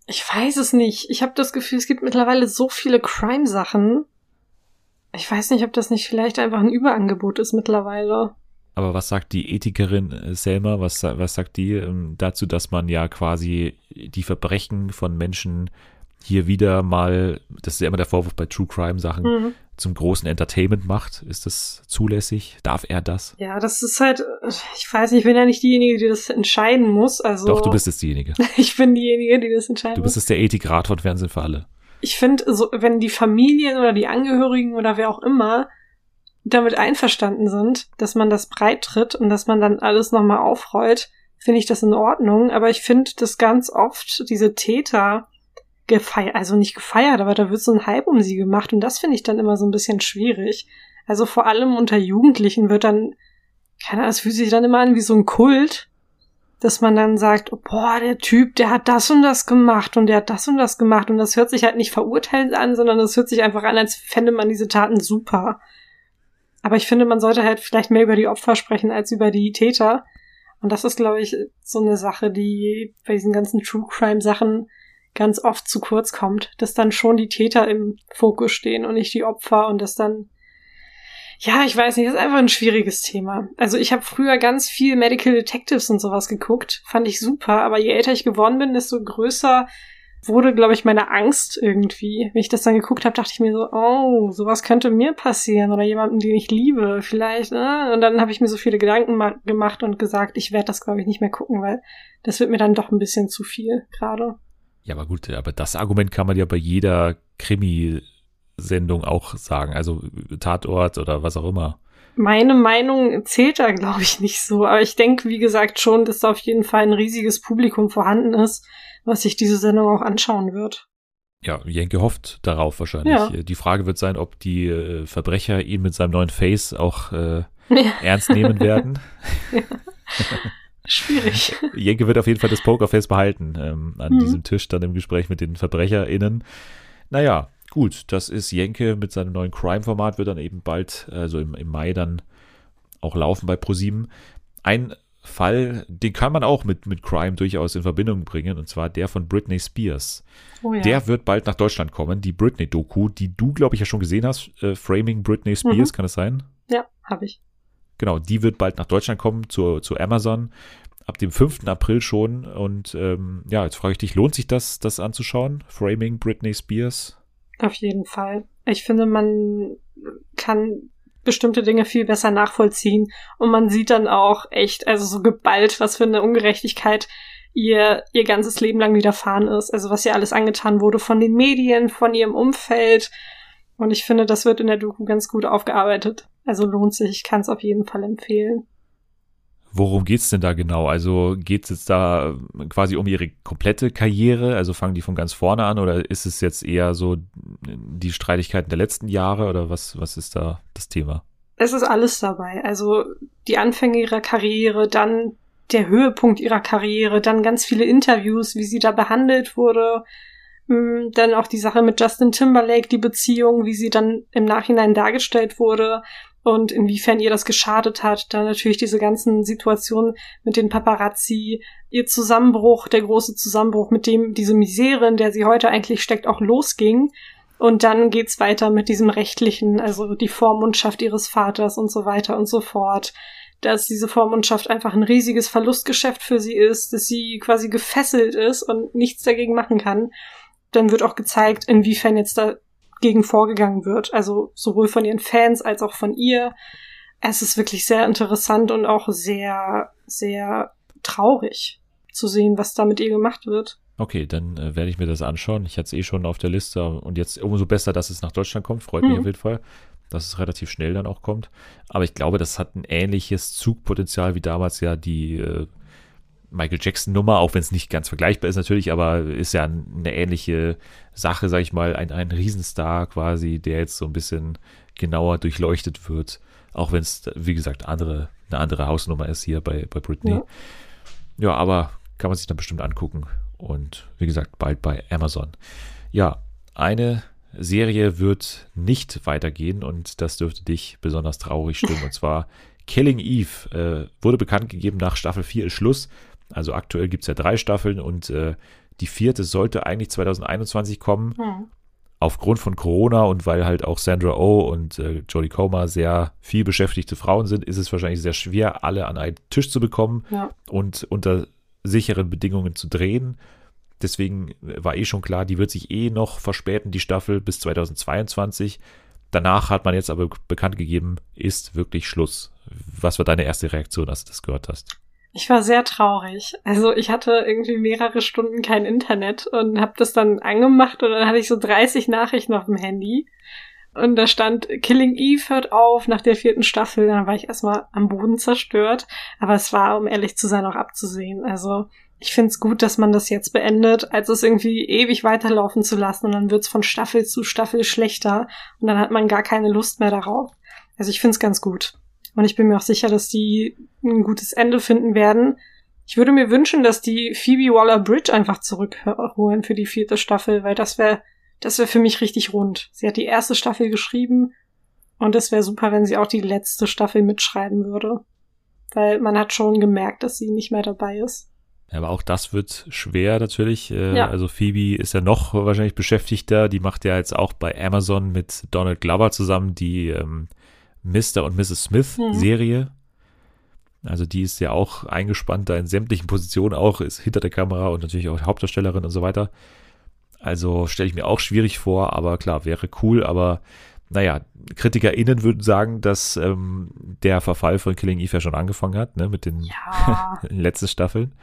B: Ich weiß es nicht. Ich habe das Gefühl, es gibt mittlerweile so viele Crime-Sachen. Ich weiß nicht, ob das nicht vielleicht einfach ein Überangebot ist mittlerweile.
A: Aber was sagt die Ethikerin äh, Selma? Was, was sagt die ähm, dazu, dass man ja quasi die Verbrechen von Menschen hier wieder mal, das ist ja immer der Vorwurf bei True Crime Sachen, mhm. zum großen Entertainment macht. Ist das zulässig? Darf er das?
B: Ja, das ist halt, ich weiß nicht, ich bin ja nicht diejenige, die das entscheiden muss. Also
A: Doch, du bist es diejenige.
B: ich bin diejenige, die das entscheiden
A: Du bist es der Ethikrat von Fernsehen für alle.
B: Ich finde, so, wenn die Familien oder die Angehörigen oder wer auch immer damit einverstanden sind, dass man das breit tritt und dass man dann alles nochmal aufrollt, finde ich das in Ordnung. Aber ich finde, dass ganz oft diese Täter gefeiert, also nicht gefeiert, aber da wird so ein Hype um sie gemacht und das finde ich dann immer so ein bisschen schwierig. Also vor allem unter Jugendlichen wird dann, keine Ahnung, es fühlt sich dann immer an wie so ein Kult, dass man dann sagt, oh, boah, der Typ, der hat das und das gemacht und der hat das und das gemacht und das hört sich halt nicht verurteilend an, sondern es hört sich einfach an, als fände man diese Taten super. Aber ich finde, man sollte halt vielleicht mehr über die Opfer sprechen als über die Täter. Und das ist, glaube ich, so eine Sache, die bei diesen ganzen True Crime Sachen ganz oft zu kurz kommt, dass dann schon die Täter im Fokus stehen und nicht die Opfer und dass dann ja, ich weiß nicht, das ist einfach ein schwieriges Thema. Also ich habe früher ganz viel Medical Detectives und sowas geguckt, fand ich super, aber je älter ich geworden bin, desto größer wurde, glaube ich, meine Angst irgendwie. Wenn ich das dann geguckt habe, dachte ich mir so, oh, sowas könnte mir passieren oder jemandem, den ich liebe, vielleicht. Ne? Und dann habe ich mir so viele Gedanken gemacht und gesagt, ich werde das, glaube ich, nicht mehr gucken, weil das wird mir dann doch ein bisschen zu viel gerade.
A: Ja, aber gut, aber das Argument kann man ja bei jeder Krimi-Sendung auch sagen. Also Tatort oder was auch immer.
B: Meine Meinung zählt da, glaube ich, nicht so. Aber ich denke, wie gesagt, schon, dass da auf jeden Fall ein riesiges Publikum vorhanden ist, was sich diese Sendung auch anschauen wird.
A: Ja, Jenke hofft darauf wahrscheinlich.
B: Ja.
A: Die Frage wird sein, ob die äh, Verbrecher ihn mit seinem neuen Face auch äh,
B: Ja.
A: ernst nehmen werden.
B: Schwierig.
A: Jenke wird auf jeden Fall das Pokerface behalten ähm, an
B: Mhm.
A: diesem Tisch dann im Gespräch mit den VerbrecherInnen. Naja, gut, das ist Jenke mit seinem neuen Crime-Format, wird dann eben bald, also im, im Mai dann auch laufen bei ProSieben. Ein Fall, den kann man auch mit, mit Crime durchaus in Verbindung bringen, und zwar der von Britney Spears.
B: Oh ja.
A: Der wird bald nach Deutschland kommen, die Britney-Doku, die du, glaube ich, ja schon gesehen hast, äh, Framing Britney Spears,
B: Mhm.
A: kann es sein?
B: ja, habe ich.
A: Genau, die wird bald nach Deutschland kommen, zu, zu Amazon, ab dem 5. April schon. Und ähm, ja, jetzt frage ich dich, lohnt sich das, das anzuschauen? Framing Britney Spears?
B: Auf jeden Fall. Ich finde, man kann bestimmte Dinge viel besser nachvollziehen und man sieht dann auch echt, also so geballt, was für eine Ungerechtigkeit ihr ihr ganzes Leben lang widerfahren ist. Also was ihr alles angetan wurde von den Medien, von ihrem Umfeld. Und ich finde, das wird in der Doku ganz gut aufgearbeitet. Also lohnt sich, ich kann es auf jeden Fall empfehlen.
A: Worum geht's denn da genau? Also geht's jetzt da quasi um ihre komplette Karriere? Also fangen die von ganz vorne an oder ist es jetzt eher so die Streitigkeiten der letzten Jahre oder was, was ist da das Thema?
B: Es ist alles dabei. Also die Anfänge ihrer Karriere, dann der Höhepunkt ihrer Karriere, dann ganz viele Interviews, wie sie da behandelt wurde. Mm, Dann auch die Sache mit Justin Timberlake, die Beziehung, wie sie dann im Nachhinein dargestellt wurde und inwiefern ihr das geschadet hat. Dann natürlich diese ganzen Situationen mit den Paparazzi, ihr Zusammenbruch, der große Zusammenbruch, mit dem diese Misere, in der sie heute eigentlich steckt, auch losging. Und dann geht's weiter mit diesem rechtlichen, also die Vormundschaft ihres Vaters und so weiter und so fort. Dass diese Vormundschaft einfach ein riesiges Verlustgeschäft für sie ist, dass sie quasi gefesselt ist und nichts dagegen machen kann. Dann wird auch gezeigt, inwiefern jetzt dagegen vorgegangen wird. Also sowohl von ihren Fans als auch von ihr. Es ist wirklich sehr interessant und auch sehr, sehr traurig zu sehen, was da mit ihr gemacht wird.
A: Okay, dann äh, werde ich mir das anschauen. Ich hatte es eh schon auf der Liste und jetzt umso besser, dass es nach Deutschland kommt. Freut mich
B: Mhm.
A: auf jeden Fall, dass es relativ schnell dann auch kommt. Aber ich glaube, das hat ein ähnliches Zugpotenzial wie damals ja die äh, Michael Jackson Nummer, auch wenn es nicht ganz vergleichbar ist natürlich, aber ist ja eine ähnliche Sache, sag ich mal, ein, ein Riesenstar quasi, der jetzt so ein bisschen genauer durchleuchtet wird, auch wenn es, wie gesagt, andere, eine andere Hausnummer ist hier bei, bei Britney.
B: Ja.
A: ja, aber kann man sich dann bestimmt angucken. Und wie gesagt, bald bei Amazon. Ja, eine Serie wird nicht weitergehen und das dürfte dich besonders traurig stimmen. Und zwar Killing Eve äh, wurde bekannt gegeben nach Staffel 4 ist Schluss. Also aktuell gibt es ja drei Staffeln und äh, die vierte sollte eigentlich 2021 kommen.
B: Hm.
A: Aufgrund von Corona und weil halt auch Sandra Oh und äh, Jodie Comer sehr viel beschäftigte Frauen sind, ist es wahrscheinlich sehr schwer, alle an einen Tisch zu bekommen
B: Ja.
A: und unter sicheren Bedingungen zu drehen. Deswegen war eh schon klar, die wird sich eh noch verspäten, die Staffel bis 2022. Danach hat man jetzt aber bekannt gegeben, ist wirklich Schluss. Was war deine erste Reaktion, als du das gehört hast?
B: Ich war sehr traurig. Also ich hatte irgendwie mehrere Stunden kein Internet und habe das dann angemacht und dann hatte ich so 30 Nachrichten auf dem Handy. Und da stand Killing Eve hört auf nach der vierten Staffel. Dann war ich erstmal am Boden zerstört. Aber es war, um ehrlich zu sein, auch abzusehen. Also ich find's gut, dass man das jetzt beendet, als es irgendwie ewig weiterlaufen zu lassen. Und dann wird's von Staffel zu Staffel schlechter. Und dann hat man gar keine Lust mehr darauf. Also ich find's ganz gut. Und ich bin mir auch sicher, dass die ein gutes Ende finden werden. Ich würde mir wünschen, dass die Phoebe Waller-Bridge einfach zurückholen für die vierte Staffel, weil das wäre das wäre für mich richtig rund. Sie hat die erste Staffel geschrieben und es wäre super, wenn sie auch die letzte Staffel mitschreiben würde. Weil man hat schon gemerkt, dass sie nicht mehr dabei ist.
A: Ja, aber auch das wird schwer natürlich. Äh,
B: Ja.
A: Also Phoebe ist ja noch wahrscheinlich beschäftigter. Die macht ja jetzt auch bei Amazon mit Donald Glover zusammen die ähm, Mr. und Mrs. Smith
B: Mhm.
A: Serie. Also die ist ja auch eingespannt da in sämtlichen Positionen, auch ist hinter der Kamera und natürlich auch Hauptdarstellerin und so weiter. Also stelle ich mir auch schwierig vor, aber klar, wäre cool, aber naja, KritikerInnen würden sagen, dass ähm, der Verfall von Killing Eve ja schon angefangen hat, ne, mit den
B: Ja.
A: letzten Staffeln.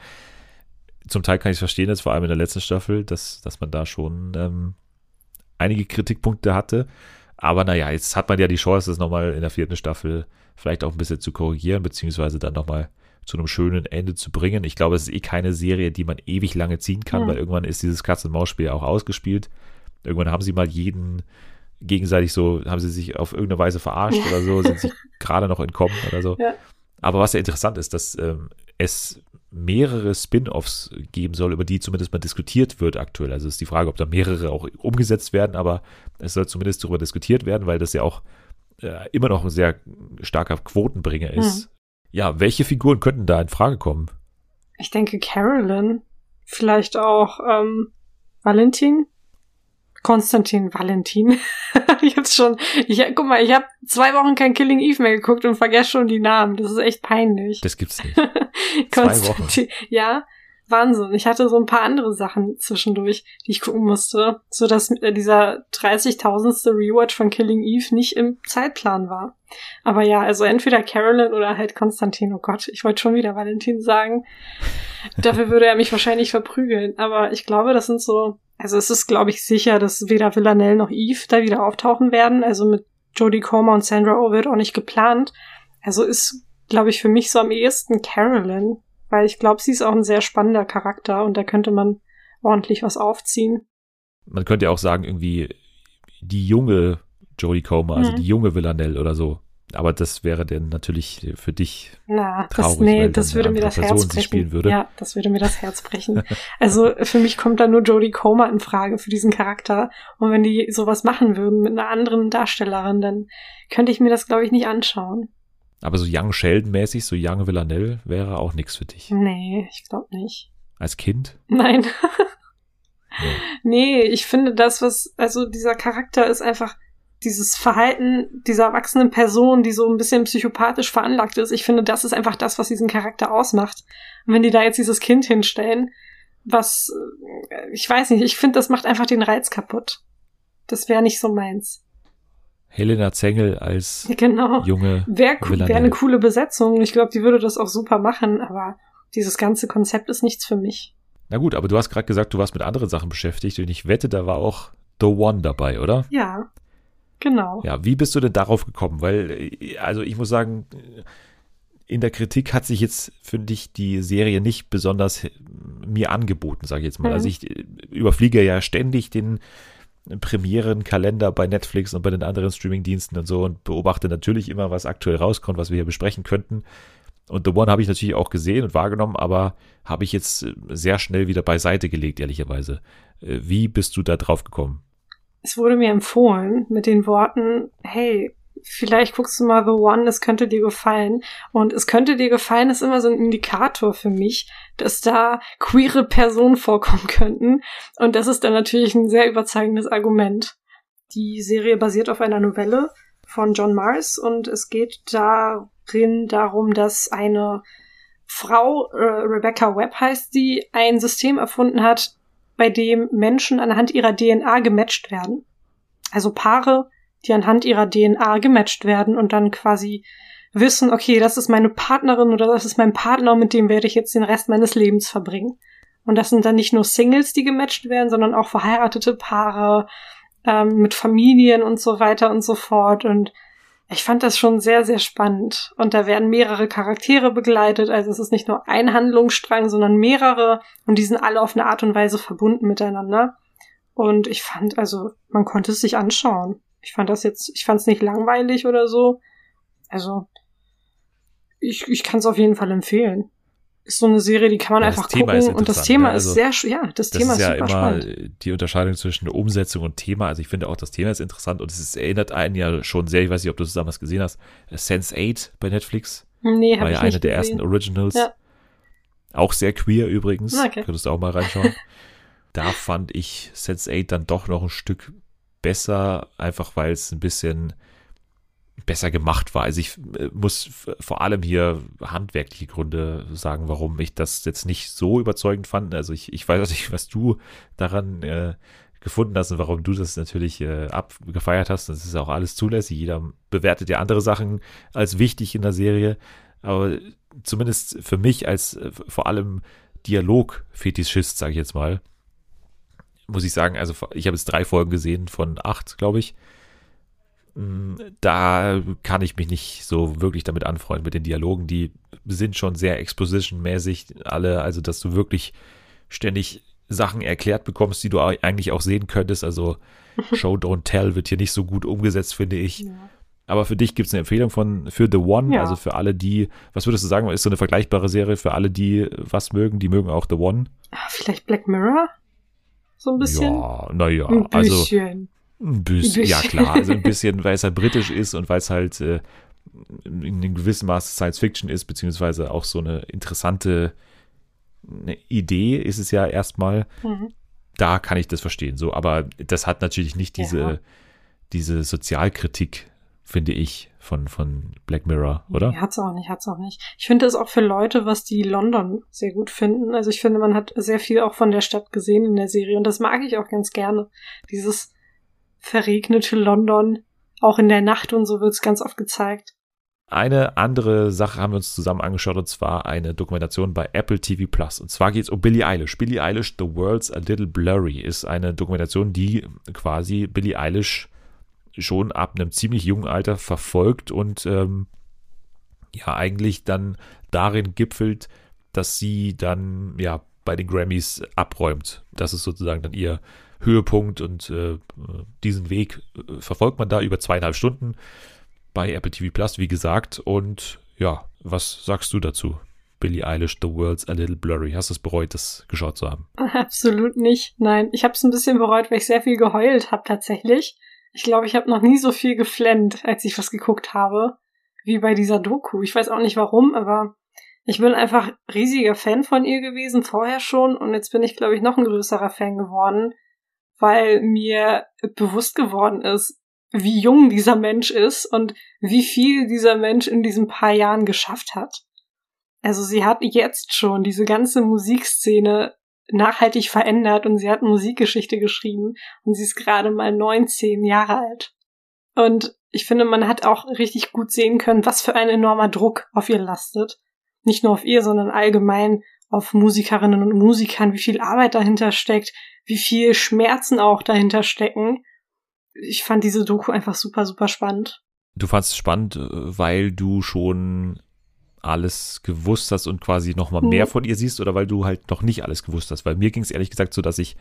A: Zum Teil kann ich es verstehen, jetzt vor allem in der letzten Staffel, dass, dass man da schon ähm, einige Kritikpunkte hatte. Aber naja, jetzt hat man ja die Chance, das nochmal in der vierten Staffel vielleicht auch ein bisschen zu korrigieren, beziehungsweise dann nochmal zu einem schönen Ende zu bringen. Ich glaube, es ist eh keine Serie, die man ewig lange ziehen kann,
B: Hm.
A: weil irgendwann ist dieses Katz-und-Maus-Spiel auch ausgespielt. Irgendwann haben sie mal jeden gegenseitig so, haben sie sich auf irgendeine Weise verarscht oder so, sind sich gerade noch entkommen oder so. Ja. Aber was ja interessant ist, dass ähm, es mehrere Spin-offs geben soll, über die zumindest mal diskutiert wird aktuell. Also ist die Frage, ob da mehrere auch umgesetzt werden, aber es soll zumindest darüber diskutiert werden, weil das ja auch äh, immer noch ein sehr starker Quotenbringer ist. Hm. Ja, welche Figuren könnten da in Frage kommen?
B: Ich denke Carolyn, vielleicht auch ähm, Valentin. Konstantin Valentin. hab's schon. Ich, guck mal, ich habe zwei Wochen kein Killing Eve mehr geguckt und vergesse schon die Namen. Das ist echt peinlich.
A: Das gibt's nicht.
B: Konstantin. Ja, Wahnsinn. Ich hatte so ein paar andere Sachen zwischendurch, die ich gucken musste, so dass äh, dieser 30.000. Rewatch von Killing Eve nicht im Zeitplan war. Aber ja, also entweder Carolyn oder halt Konstantin. Oh Gott, ich wollte schon wieder Valentin sagen. Dafür würde er mich wahrscheinlich verprügeln. Aber ich glaube, das sind so, also es ist, glaube ich, sicher, dass weder Villanelle noch Eve da wieder auftauchen werden. Also mit Jodie Comer und Sandra Oh wird auch nicht geplant. Also ist, glaube ich, für mich so am ehesten Carolyn. Weil ich glaube, sie ist auch ein sehr spannender Charakter und da könnte man ordentlich was aufziehen.
A: Man könnte ja auch sagen, irgendwie die junge Jodie Comer, also mhm. die junge Villanelle oder so. Aber das wäre dann natürlich für dich
B: Na, traurig, das, nee, das würde mir das Person Herz brechen. Würde. Ja, das würde mir das Herz brechen. also für mich kommt da nur Jodie Comer in Frage für diesen Charakter. Und wenn die sowas machen würden mit einer anderen Darstellerin, dann könnte ich mir das, glaube ich, nicht anschauen.
A: Aber so Young Sheldon-mäßig, so Young Villanelle wäre auch nichts für dich.
B: Nee, ich glaube nicht.
A: Als Kind?
B: Nein. nee. nee, ich finde das, was, also dieser Charakter ist einfach dieses Verhalten dieser erwachsenen Person, die so ein bisschen psychopathisch veranlagt ist. Ich finde, das ist einfach das, was diesen Charakter ausmacht. Und wenn die da jetzt dieses Kind hinstellen, was, äh, ich weiß nicht, ich finde, das macht einfach den Reiz kaputt. Das wäre nicht so meins.
A: Helena Zengel als genau. junge.
B: Wäre wär eine coole Besetzung. Ich glaube, die würde das auch super machen, aber dieses ganze Konzept ist nichts für mich.
A: Na gut, aber du hast gerade gesagt, du warst mit anderen Sachen beschäftigt und ich wette, da war auch The One dabei, oder?
B: Ja, genau.
A: Ja, wie bist du denn darauf gekommen? Weil, also ich muss sagen, in der Kritik hat sich jetzt, finde ich, die Serie nicht besonders mir angeboten, sage ich jetzt mal. Mhm. Also ich überfliege ja ständig den Premierenkalender bei Netflix und bei den anderen Streamingdiensten und so und beobachte natürlich immer, was aktuell rauskommt, was wir hier besprechen könnten. Und The One habe ich natürlich auch gesehen und wahrgenommen, aber habe ich jetzt sehr schnell wieder beiseite gelegt, ehrlicherweise. Äh, wie bist du da drauf gekommen?
B: Es wurde mir empfohlen mit den Worten, hey, vielleicht guckst du mal The One, es könnte dir gefallen. Und es könnte dir gefallen ist immer so ein Indikator für mich, dass da queere Personen vorkommen könnten. Und das ist dann natürlich ein sehr überzeugendes Argument. Die Serie basiert auf einer Novelle von John Mars und es geht darin darum, dass eine Frau, äh, Rebecca Webb heißt sie, ein System erfunden hat, bei dem Menschen anhand ihrer DNA gematcht werden. Also Paare, die anhand ihrer DNA gematcht werden und dann quasi wissen, okay, das ist meine Partnerin oder das ist mein Partner, mit dem werde ich jetzt den Rest meines Lebens verbringen. Und das sind dann nicht nur Singles, die gematcht werden, sondern auch verheiratete Paare ähm, mit Familien und so weiter und so fort. Und ich fand das schon sehr, sehr spannend. Und da werden mehrere Charaktere begleitet. Also es ist nicht nur ein Handlungsstrang, sondern mehrere. Und die sind alle auf eine Art und Weise verbunden miteinander. Und ich fand, also, man konnte es sich anschauen. Ich fand das jetzt, ich fand es nicht langweilig oder so. Also, ich, ich kann es auf jeden Fall empfehlen. Ist so eine Serie, die kann man ja, einfach gucken und das Thema ne? also, ist sehr, ja, das, das Thema ist, ist ja super immer spannend.
A: die Unterscheidung zwischen Umsetzung und Thema. Also ich finde auch das Thema ist interessant und es ist, erinnert einen ja schon sehr, ich weiß nicht, ob du es damals gesehen hast, Sense 8 bei Netflix.
B: Nee,
A: war
B: ja
A: eine der ersten Originals. Ja. Auch sehr queer übrigens. Okay. Könntest du auch mal reinschauen. da fand ich Sense 8 dann doch noch ein Stück besser, einfach weil es ein bisschen besser gemacht war. Also ich äh, muss vor allem hier handwerkliche Gründe sagen, warum ich das jetzt nicht so überzeugend fand. Also ich, ich weiß nicht, was du daran äh, gefunden hast und warum du das natürlich äh, abgefeiert hast. Das ist auch alles zulässig. Jeder bewertet ja andere Sachen als wichtig in der Serie. Aber zumindest für mich als äh, vor allem Dialog-Fetischist, sage ich jetzt mal, muss ich sagen, also ich habe jetzt drei Folgen gesehen von acht, glaube ich. Mm, da kann ich mich nicht so wirklich damit anfreunden mit den Dialogen. Die sind schon sehr exposition-mäßig alle, also dass du wirklich ständig Sachen erklärt bekommst, die du eigentlich auch sehen könntest. Also Show Don't Tell wird hier nicht so gut umgesetzt, finde ich. Ja. Aber für dich gibt es eine Empfehlung von für The One, ja. also für alle, die, was würdest du sagen, ist so eine vergleichbare Serie für alle, die was mögen, die mögen auch The One?
B: Ah, vielleicht Black Mirror? So ein bisschen?
A: Ja, naja, also. Bisschen. Ein bisschen, ja klar, also ein bisschen, weil es halt britisch ist und weil es halt äh, in einem gewissen Maße Science Fiction ist, beziehungsweise auch so eine interessante eine Idee ist es ja erstmal. Mhm. Da kann ich das verstehen, so, aber das hat natürlich nicht diese, ja. diese Sozialkritik, finde ich, von, von Black Mirror, oder?
B: Nee, hat's auch nicht, hat's auch nicht. Ich finde es auch für Leute, was die London sehr gut finden. Also ich finde, man hat sehr viel auch von der Stadt gesehen in der Serie und das mag ich auch ganz gerne. Dieses verregnete London, auch in der Nacht und so wird's ganz oft gezeigt.
A: Eine andere Sache haben wir uns zusammen angeschaut und zwar eine Dokumentation bei Apple TV Plus. Und zwar geht es um Billie Eilish. Billie Eilish, The World's a Little Blurry, ist eine Dokumentation, die quasi Billie Eilish schon ab einem ziemlich jungen Alter verfolgt und ähm, ja eigentlich dann darin gipfelt, dass sie dann ja bei den Grammys abräumt. Das ist sozusagen dann ihr Höhepunkt und äh, diesen Weg äh, verfolgt man da über zweieinhalb Stunden bei Apple TV Plus, wie gesagt. Und ja, was sagst du dazu? Billie Eilish, The World's a Little Blurry. Hast du es bereut, das geschaut zu haben?
B: Absolut nicht. Nein, ich habe es ein bisschen bereut, weil ich sehr viel geheult habe tatsächlich. Ich glaube, ich habe noch nie so viel geflennt, als ich was geguckt habe, wie bei dieser Doku. Ich weiß auch nicht warum, aber ich bin einfach riesiger Fan von ihr gewesen, vorher schon, und jetzt bin ich, glaube ich, noch ein größerer Fan geworden, weil mir bewusst geworden ist, wie jung dieser Mensch ist und wie viel dieser Mensch in diesen paar Jahren geschafft hat. Also sie hat jetzt schon diese ganze Musikszene nachhaltig verändert und sie hat Musikgeschichte geschrieben und sie ist gerade mal 19 Jahre alt. Und ich finde, man hat auch richtig gut sehen können, was für ein enormer Druck auf ihr lastet. Nicht nur auf ihr, sondern allgemein auf Musikerinnen und Musikern, wie viel Arbeit dahinter steckt, wie viel Schmerzen auch dahinter stecken ich fand diese Doku einfach super, super spannend.
A: Du fandest es spannend, äh, weil du schon alles gewusst hast und quasi nochmal mehr mhm. von ihr siehst oder weil du halt noch nicht alles gewusst hast? Weil mir ging es ehrlich gesagt so, dass ich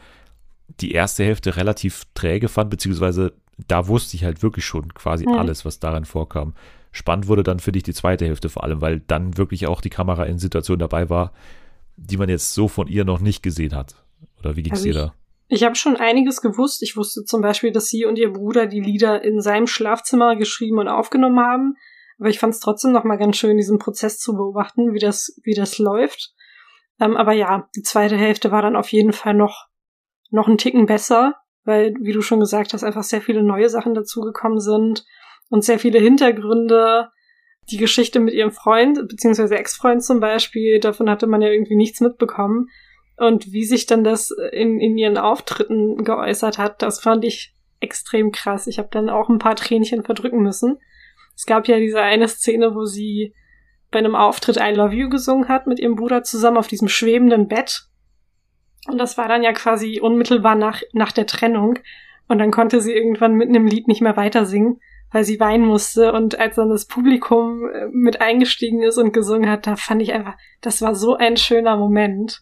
A: die erste Hälfte relativ träge fand, beziehungsweise da wusste ich halt wirklich schon quasi mhm. alles, was darin vorkam. Spannend wurde dann für dich die zweite Hälfte vor allem, weil dann wirklich auch die Kamera in Situationen dabei war, die man jetzt so von ihr noch nicht gesehen hat. Oder wie ging es also dir da?
B: Ich habe schon einiges gewusst. Ich wusste zum Beispiel, dass sie und ihr Bruder die Lieder in seinem Schlafzimmer geschrieben und aufgenommen haben. Aber ich fand es trotzdem noch mal ganz schön, diesen Prozess zu beobachten, wie das, wie das läuft. Ähm, aber ja, die zweite Hälfte war dann auf jeden Fall noch, noch ein Ticken besser, weil, wie du schon gesagt hast, einfach sehr viele neue Sachen dazugekommen sind und sehr viele Hintergründe. Die Geschichte mit ihrem Freund, beziehungsweise Ex-Freund zum Beispiel, davon hatte man ja irgendwie nichts mitbekommen. Und wie sich dann das in, in ihren Auftritten geäußert hat, das fand ich extrem krass. Ich habe dann auch ein paar Tränchen verdrücken müssen. Es gab ja diese eine Szene, wo sie bei einem Auftritt I Love You gesungen hat mit ihrem Bruder zusammen auf diesem schwebenden Bett. Und das war dann ja quasi unmittelbar nach, nach der Trennung. Und dann konnte sie irgendwann mitten im Lied nicht mehr weiter singen, weil sie weinen musste. Und als dann das Publikum äh, mit eingestiegen ist und gesungen hat, da fand ich einfach, das war so ein schöner Moment.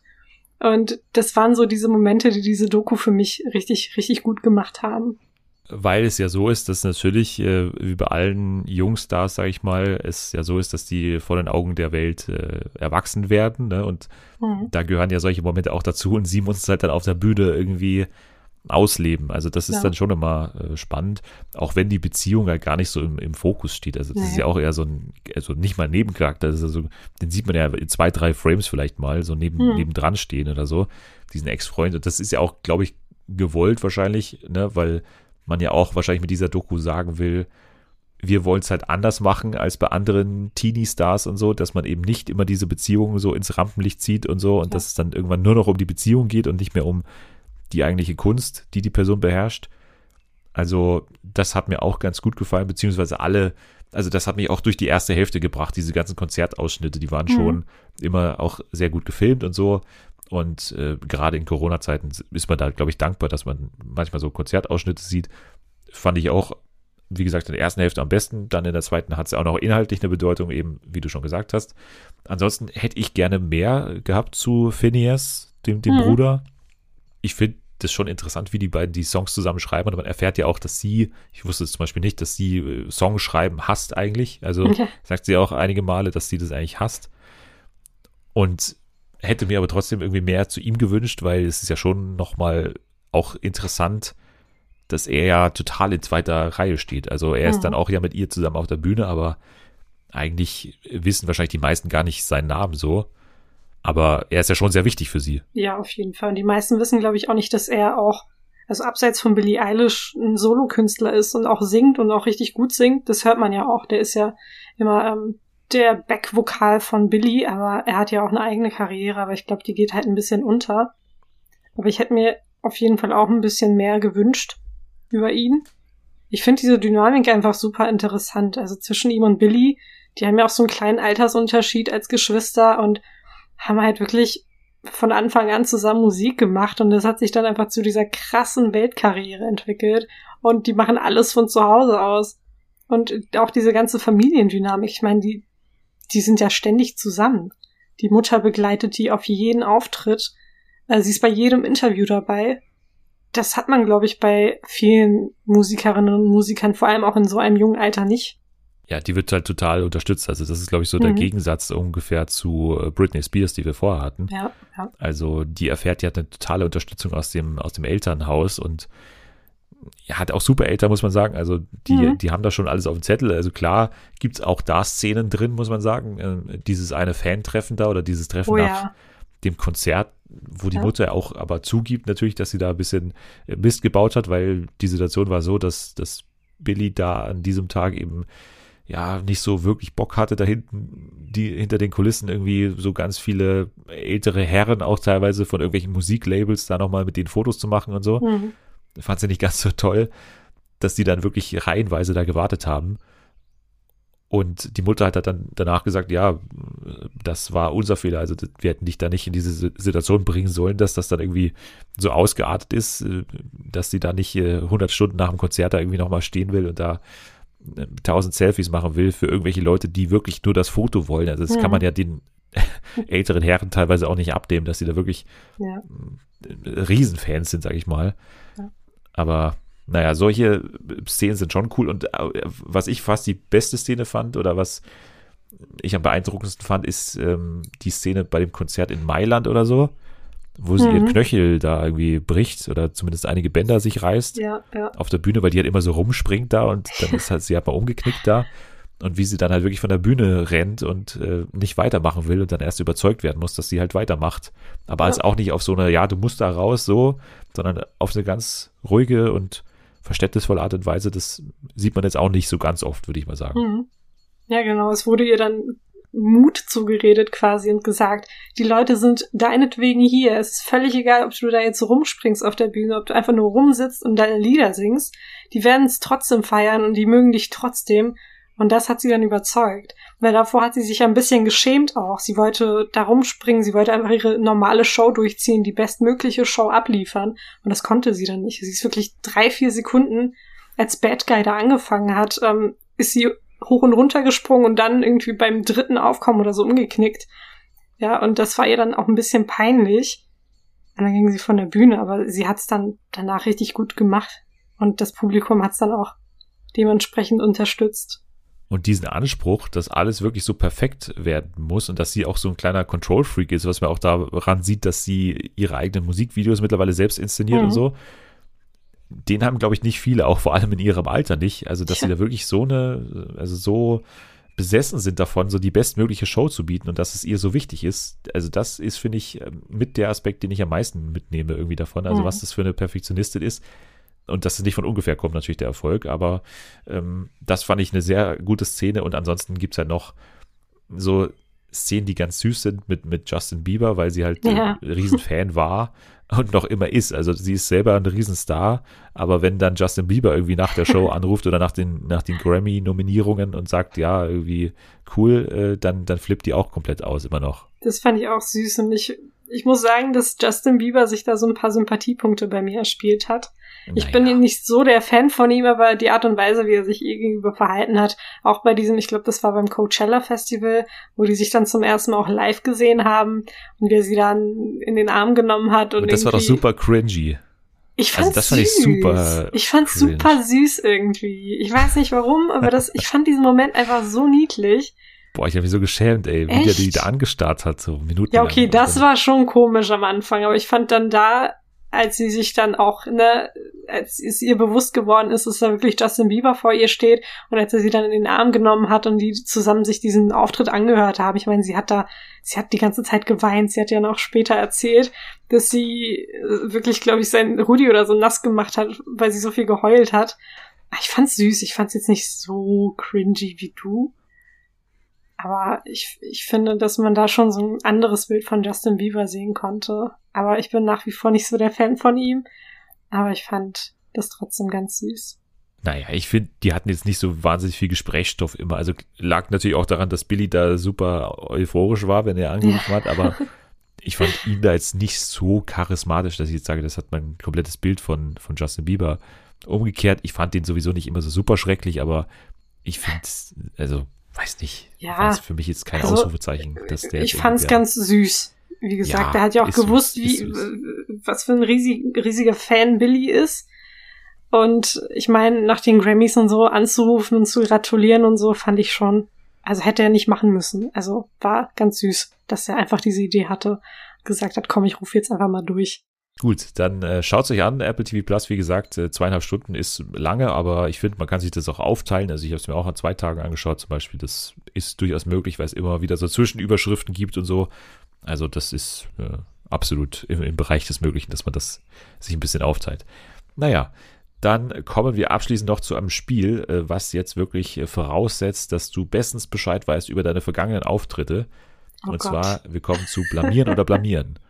B: Und das waren so diese Momente, die diese Doku für mich richtig, richtig gut gemacht haben.
A: Weil es ja so ist, dass natürlich, äh, wie bei allen Jungstars, sage ich mal, es ja so ist, dass die vor den Augen der Welt äh, erwachsen werden. Ne? Und mhm. da gehören ja solche Momente auch dazu. Und sie muss es halt dann auf der Bühne irgendwie ausleben. Also das ist ja. dann schon immer äh, spannend, auch wenn die Beziehung halt gar nicht so im, im Fokus steht. Also das ja. ist ja auch eher so ein, also nicht mal Nebencharakter, das ist also, den sieht man ja in zwei, drei Frames vielleicht mal so neben, hm. nebendran stehen oder so, diesen Ex-Freund. Und das ist ja auch, glaube ich, gewollt wahrscheinlich, ne, weil man ja auch wahrscheinlich mit dieser Doku sagen will, wir wollen es halt anders machen als bei anderen Teenie-Stars und so, dass man eben nicht immer diese Beziehungen so ins Rampenlicht zieht und so und ja. dass es dann irgendwann nur noch um die Beziehung geht und nicht mehr um die eigentliche Kunst, die die Person beherrscht. Also das hat mir auch ganz gut gefallen, beziehungsweise alle, also das hat mich auch durch die erste Hälfte gebracht, diese ganzen Konzertausschnitte, die waren mhm. schon immer auch sehr gut gefilmt und so. Und äh, gerade in Corona-Zeiten ist man da, glaube ich, dankbar, dass man manchmal so Konzertausschnitte sieht. Fand ich auch, wie gesagt, in der ersten Hälfte am besten. Dann in der zweiten hat es auch noch inhaltlich eine Bedeutung, eben wie du schon gesagt hast. Ansonsten hätte ich gerne mehr gehabt zu Phineas, dem, dem mhm. Bruder ich finde das schon interessant, wie die beiden die Songs zusammen schreiben. Und man erfährt ja auch, dass sie, ich wusste es zum Beispiel nicht, dass sie äh, Songs schreiben hasst eigentlich. Also okay. sagt sie auch einige Male, dass sie das eigentlich hasst. Und hätte mir aber trotzdem irgendwie mehr zu ihm gewünscht, weil es ist ja schon nochmal auch interessant, dass er ja total in zweiter Reihe steht. Also er ist mhm. dann auch ja mit ihr zusammen auf der Bühne, aber eigentlich wissen wahrscheinlich die meisten gar nicht seinen Namen so. Aber er ist ja schon sehr wichtig für sie.
B: Ja, auf jeden Fall. Und die meisten wissen, glaube ich, auch nicht, dass er auch, also abseits von Billie Eilish, ein Solokünstler ist und auch singt und auch richtig gut singt. Das hört man ja auch. Der ist ja immer ähm, der Backvokal von Billy, aber er hat ja auch eine eigene Karriere, aber ich glaube, die geht halt ein bisschen unter. Aber ich hätte mir auf jeden Fall auch ein bisschen mehr gewünscht über ihn. Ich finde diese Dynamik einfach super interessant. Also zwischen ihm und Billy, die haben ja auch so einen kleinen Altersunterschied als Geschwister und haben halt wirklich von Anfang an zusammen Musik gemacht und das hat sich dann einfach zu dieser krassen Weltkarriere entwickelt und die machen alles von zu Hause aus. Und auch diese ganze Familiendynamik, ich meine, die, die sind ja ständig zusammen. Die Mutter begleitet die auf jeden Auftritt. Also sie ist bei jedem Interview dabei. Das hat man, glaube ich, bei vielen Musikerinnen und Musikern, vor allem auch in so einem jungen Alter, nicht.
A: Ja, die wird halt total unterstützt. Also das ist, glaube ich, so mhm. der Gegensatz ungefähr zu äh, Britney Spears, die wir vorher hatten.
B: Ja, ja.
A: Also die erfährt ja eine totale Unterstützung aus dem, aus dem Elternhaus und hat auch super Eltern, muss man sagen. Also die, mhm. die haben da schon alles auf dem Zettel. Also klar gibt es auch da Szenen drin, muss man sagen. Äh, dieses eine Fan-Treffen da oder dieses Treffen oh, nach ja. dem Konzert, wo die ja. Mutter auch aber zugibt natürlich, dass sie da ein bisschen Mist gebaut hat, weil die Situation war so, dass, dass Billy da an diesem Tag eben ja nicht so wirklich Bock hatte, da hinten, die hinter den Kulissen irgendwie so ganz viele ältere Herren auch teilweise von irgendwelchen Musiklabels da nochmal mit den Fotos zu machen und so. Mhm. Fand sie nicht ganz so toll, dass die dann wirklich reihenweise da gewartet haben. Und die Mutter hat dann danach gesagt, ja, das war unser Fehler. Also wir hätten dich da nicht in diese Situation bringen sollen, dass das dann irgendwie so ausgeartet ist, äh, dass sie da nicht 100 äh, Stunden nach dem Konzert da irgendwie nochmal stehen will und da tausend Selfies machen will für irgendwelche Leute, die wirklich nur das Foto wollen. Also das mhm. kann man ja den älteren Herren teilweise auch nicht abnehmen, dass sie da wirklich ja. Riesenfans sind, sag ich mal. Aber naja, solche Szenen sind schon cool. Und äh, was ich fast die beste Szene fand oder was ich am beeindruckendsten fand, ist ähm, die Szene bei dem Konzert in Mailand oder so wo sie mhm. ihren Knöchel da irgendwie bricht oder zumindest einige Bänder sich reißt
B: ja, ja.
A: auf der Bühne, weil die halt immer so rumspringt da und dann ist halt sie halt mal umgeknickt da und wie sie dann halt wirklich von der Bühne rennt und äh, nicht weitermachen will und dann erst überzeugt werden muss, dass sie halt weitermacht. Aber ja. als auch nicht auf so eine, ja, du musst da raus, so, sondern auf eine ganz ruhige und verständnisvolle Art und Weise. Das sieht man jetzt auch nicht so ganz oft, würde ich mal sagen. Mhm.
B: Ja, genau. Es wurde ihr dann Mut zugeredet quasi und gesagt, die Leute sind deinetwegen hier. Es ist völlig egal, ob du da jetzt rumspringst auf der Bühne, ob du einfach nur rumsitzt und deine Lieder singst. Die werden es trotzdem feiern und die mögen dich trotzdem. Und das hat sie dann überzeugt. Weil davor hat sie sich ein bisschen geschämt auch. Sie wollte da rumspringen, sie wollte einfach ihre normale Show durchziehen, die bestmögliche Show abliefern. Und das konnte sie dann nicht. Sie ist wirklich drei, vier Sekunden, als Bad Guy da angefangen hat, ähm, ist sie hoch und runter gesprungen und dann irgendwie beim dritten Aufkommen oder so umgeknickt. Ja, und das war ihr dann auch ein bisschen peinlich. Und dann ging sie von der Bühne, aber sie hat es dann danach richtig gut gemacht. Und das Publikum hat es dann auch dementsprechend unterstützt.
A: Und diesen Anspruch, dass alles wirklich so perfekt werden muss und dass sie auch so ein kleiner Control-Freak ist, was man auch daran sieht, dass sie ihre eigenen Musikvideos mittlerweile selbst inszeniert mhm. und so, den haben, glaube ich, nicht viele, auch vor allem in ihrem Alter nicht. Also, dass ja. sie da wirklich so eine, also so besessen sind davon, so die bestmögliche Show zu bieten und dass es ihr so wichtig ist. Also, das ist, finde ich, mit der Aspekt, den ich am meisten mitnehme irgendwie davon. Also, mhm. was das für eine Perfektionistin ist. Und dass es nicht von ungefähr kommt, natürlich der Erfolg, aber ähm, das fand ich eine sehr gute Szene und ansonsten gibt es ja noch so Szenen, die ganz süß sind mit, mit Justin Bieber, weil sie halt ja. ein Riesenfan war und noch immer ist. Also sie ist selber ein Riesenstar, aber wenn dann Justin Bieber irgendwie nach der Show anruft oder nach den, nach den Grammy-Nominierungen und sagt, ja, irgendwie cool, äh, dann, dann flippt die auch komplett aus, immer noch.
B: Das fand ich auch süß und ich ich muss sagen, dass Justin Bieber sich da so ein paar Sympathiepunkte bei mir erspielt hat. Ich naja. bin nicht so der Fan von ihm, aber die Art und Weise, wie er sich ihr gegenüber verhalten hat, auch bei diesem, ich glaube, das war beim Coachella Festival, wo die sich dann zum ersten Mal auch live gesehen haben und wie er sie dann in den Arm genommen hat. Und,
A: und das war doch super cringy.
B: Ich fand also das süß. fand ich super. Ich fand's cringe. super süß irgendwie. Ich weiß nicht warum, aber das, ich fand diesen Moment einfach so niedlich.
A: Boah, ich habe mich so geschämt, ey, wie Echt? der die da angestarrt hat, so Minuten.
B: Ja, okay, das war schon komisch am Anfang, aber ich fand dann da, als sie sich dann auch, ne, als es ihr bewusst geworden ist, dass da wirklich Justin Bieber vor ihr steht und als er sie dann in den Arm genommen hat und die zusammen sich diesen Auftritt angehört haben. Ich meine, sie hat da, sie hat die ganze Zeit geweint. Sie hat ja noch später erzählt, dass sie äh, wirklich, glaube ich, sein Rudi oder so nass gemacht hat, weil sie so viel geheult hat. Ich fand's süß. Ich fand's jetzt nicht so cringy wie du. Aber ich, ich finde, dass man da schon so ein anderes Bild von Justin Bieber sehen konnte. Aber ich bin nach wie vor nicht so der Fan von ihm. Aber ich fand das trotzdem ganz süß.
A: Naja, ich finde, die hatten jetzt nicht so wahnsinnig viel Gesprächsstoff immer. Also lag natürlich auch daran, dass Billy da super euphorisch war, wenn er angerufen ja. hat, aber ich fand ihn da jetzt nicht so charismatisch, dass ich jetzt sage, das hat mein komplettes Bild von, von Justin Bieber. Umgekehrt, ich fand den sowieso nicht immer so super schrecklich, aber ich finde, also weiß nicht,
B: ja, war
A: für mich jetzt kein also, Ausrufezeichen. Dass der
B: ich fand es ganz süß. Wie gesagt, ja, der hat ja auch gewusst, wie, was für ein riesig, riesiger Fan Billy ist. Und ich meine, nach den Grammys und so anzurufen und zu gratulieren und so, fand ich schon, also hätte er nicht machen müssen. Also war ganz süß, dass er einfach diese Idee hatte, gesagt hat, komm, ich rufe jetzt einfach mal durch.
A: Gut, dann äh, schaut euch an. Apple TV Plus, wie gesagt, äh, zweieinhalb Stunden ist lange, aber ich finde, man kann sich das auch aufteilen. Also ich habe es mir auch an zwei Tagen angeschaut zum Beispiel. Das ist durchaus möglich, weil es immer wieder so Zwischenüberschriften gibt und so. Also das ist äh, absolut im, im, Bereich des Möglichen, dass man das sich ein bisschen aufteilt. Naja, dann kommen wir abschließend noch zu einem Spiel, äh, was jetzt wirklich äh, voraussetzt, dass du bestens Bescheid weißt über deine vergangenen Auftritte. Oh und Gott. zwar, wir kommen zu Blamieren oder Blamieren.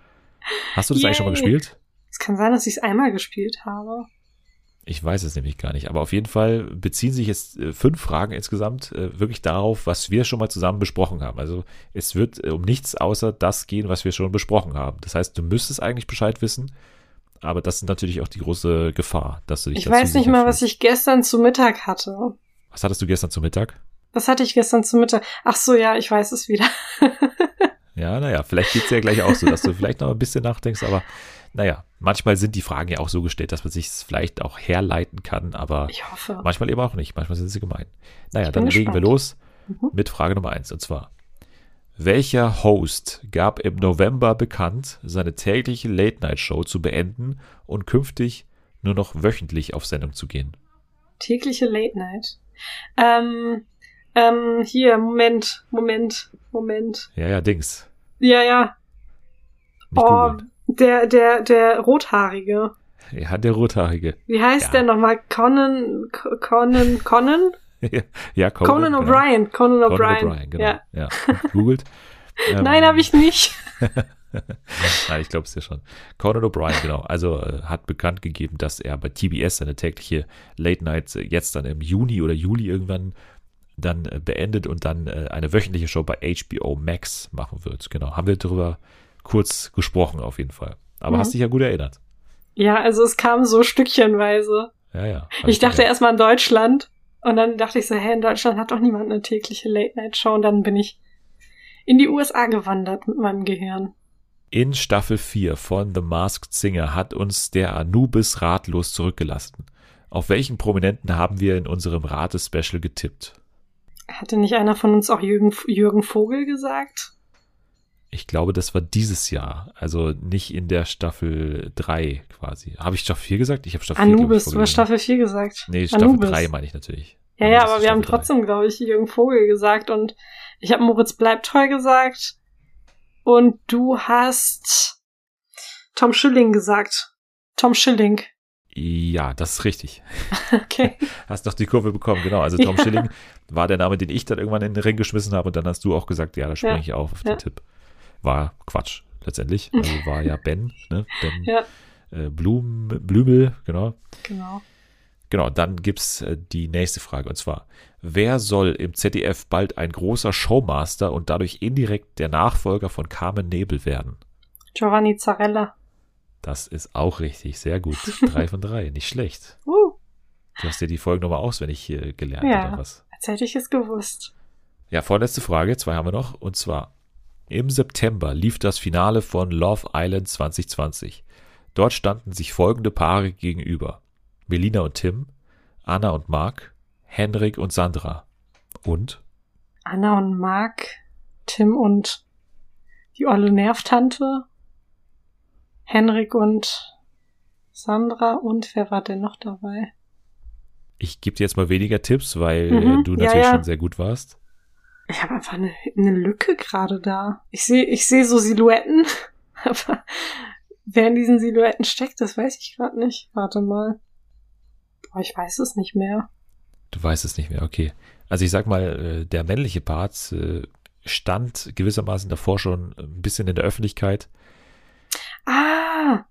A: Hast du das Yay. eigentlich schon mal gespielt?
B: Es kann sein, dass ich es einmal gespielt habe.
A: Ich weiß es nämlich gar nicht. Aber auf jeden Fall beziehen sich jetzt äh, fünf Fragen insgesamt äh, wirklich darauf, was wir schon mal zusammen besprochen haben. Also es wird äh, um nichts außer das gehen, was wir schon besprochen haben. Das heißt, du müsstest eigentlich Bescheid wissen. Aber das ist natürlich auch die große Gefahr, dass du dich
B: Ich weiß nicht mal, was ich gestern zu Mittag hatte.
A: Was hattest du gestern zu Mittag?
B: Was hatte ich gestern zu Mittag? Ach so, ja, ich weiß es wieder.
A: Ja, naja, vielleicht geht es ja gleich auch so, dass du vielleicht noch ein bisschen nachdenkst, aber naja, manchmal sind die Fragen ja auch so gestellt, dass man sich es vielleicht auch herleiten kann, aber manchmal eben auch nicht. Manchmal sind sie gemein. Naja, dann gespannt. legen wir los mhm. mit Frage Nummer eins und zwar. Welcher Host gab im November bekannt, seine tägliche Late-Night-Show zu beenden und künftig nur noch wöchentlich auf Sendung zu gehen?
B: Tägliche Late-Night? Ähm, ähm, hier, Moment, Moment, Moment.
A: Ja, ja, Dings.
B: Ja, ja. Nicht oh, der, der, der Rothaarige.
A: Ja, der Rothaarige.
B: Wie heißt ja. der nochmal? Conan, Conan, Conan?
A: ja,
B: Conan, Conan O'Brien. Genau. Conan O'Brien.
A: O'Brien, genau. Ja. ja. Googelt.
B: Nein, ähm, habe ich nicht.
A: Nein, ich glaube es ja schon. Conan O'Brien, genau. Also äh, hat bekannt gegeben, dass er bei TBS seine tägliche Late Night jetzt dann im Juni oder Juli irgendwann dann äh, beendet und dann äh, eine wöchentliche Show bei HBO Max machen wird. Genau, haben wir darüber kurz gesprochen auf jeden Fall. Aber mhm. hast dich ja gut erinnert.
B: Ja, also es kam so stückchenweise.
A: Ja, ja.
B: Ich dachte erstmal an Deutschland und dann dachte ich so, hä, in Deutschland hat doch niemand eine tägliche Late-Night-Show und dann bin ich in die USA gewandert mit meinem Gehirn.
A: In Staffel 4 von The Masked Singer hat uns der Anubis ratlos zurückgelassen. Auf welchen Prominenten haben wir in unserem Ratespecial getippt?
B: Hatte nicht einer von uns auch Jürgen, Jürgen Vogel gesagt?
A: Ich glaube, das war dieses Jahr. Also nicht in der Staffel 3 quasi. Habe ich Staffel 4 gesagt? Ich habe Staffel
B: Anubis, 4. Anubis, du hast Staffel 4 gesagt.
A: Nee, Staffel Anubis. 3 meine ich natürlich.
B: Ja, Anubis ja, aber wir haben trotzdem, glaube ich, Jürgen Vogel gesagt und ich habe Moritz bleibt treu gesagt und du hast Tom Schilling gesagt. Tom Schilling.
A: Ja, das ist richtig.
B: Okay.
A: Hast doch die Kurve bekommen, genau. Also Tom ja. Schilling war der Name, den ich dann irgendwann in den Ring geschmissen habe und dann hast du auch gesagt, ja, da springe ja. ich auf auf ja. den Tipp. War Quatsch, letztendlich. Also war ja Ben, ne? Ben äh, Blum, Blümel, genau.
B: Genau.
A: Genau, dann gibt's äh, die nächste Frage und zwar, wer soll im ZDF bald ein großer Showmaster und dadurch indirekt der Nachfolger von Carmen Nebel werden?
B: Giovanni Zarella.
A: Das ist auch richtig. Sehr gut. Drei von drei. Nicht schlecht.
B: Uh,
A: Du hast dir die Folgen nochmal auswendig äh, gelernt
B: Ja.
A: oder was?
B: als hätte ich es gewusst.
A: Ja, vorletzte Frage. Zwei haben wir noch. Und zwar, im September lief das Finale von Love Island 2020. Dort standen sich folgende Paare gegenüber. Melina und Tim, Anna und Marc, Henrik und Sandra. Und
B: Anna und Mark, Tim und die olle Nervtante, Henrik und Sandra und wer war denn noch dabei?
A: ich gebe dir jetzt mal weniger Tipps, weil
B: Mhm,
A: äh, du
B: ja,
A: natürlich
B: ja.
A: schon sehr gut warst.
B: Ich habe einfach eine, eine Lücke gerade da. Ich sehe ich sehe so Silhouetten, aber wer in diesen Silhouetten steckt, das weiß ich gerade nicht. Warte mal. Boah, ich weiß es nicht mehr.
A: Du weißt es nicht mehr, okay. Also ich sag mal, äh, der männliche Part äh, stand gewissermaßen davor schon ein bisschen in der Öffentlichkeit.
B: Ah,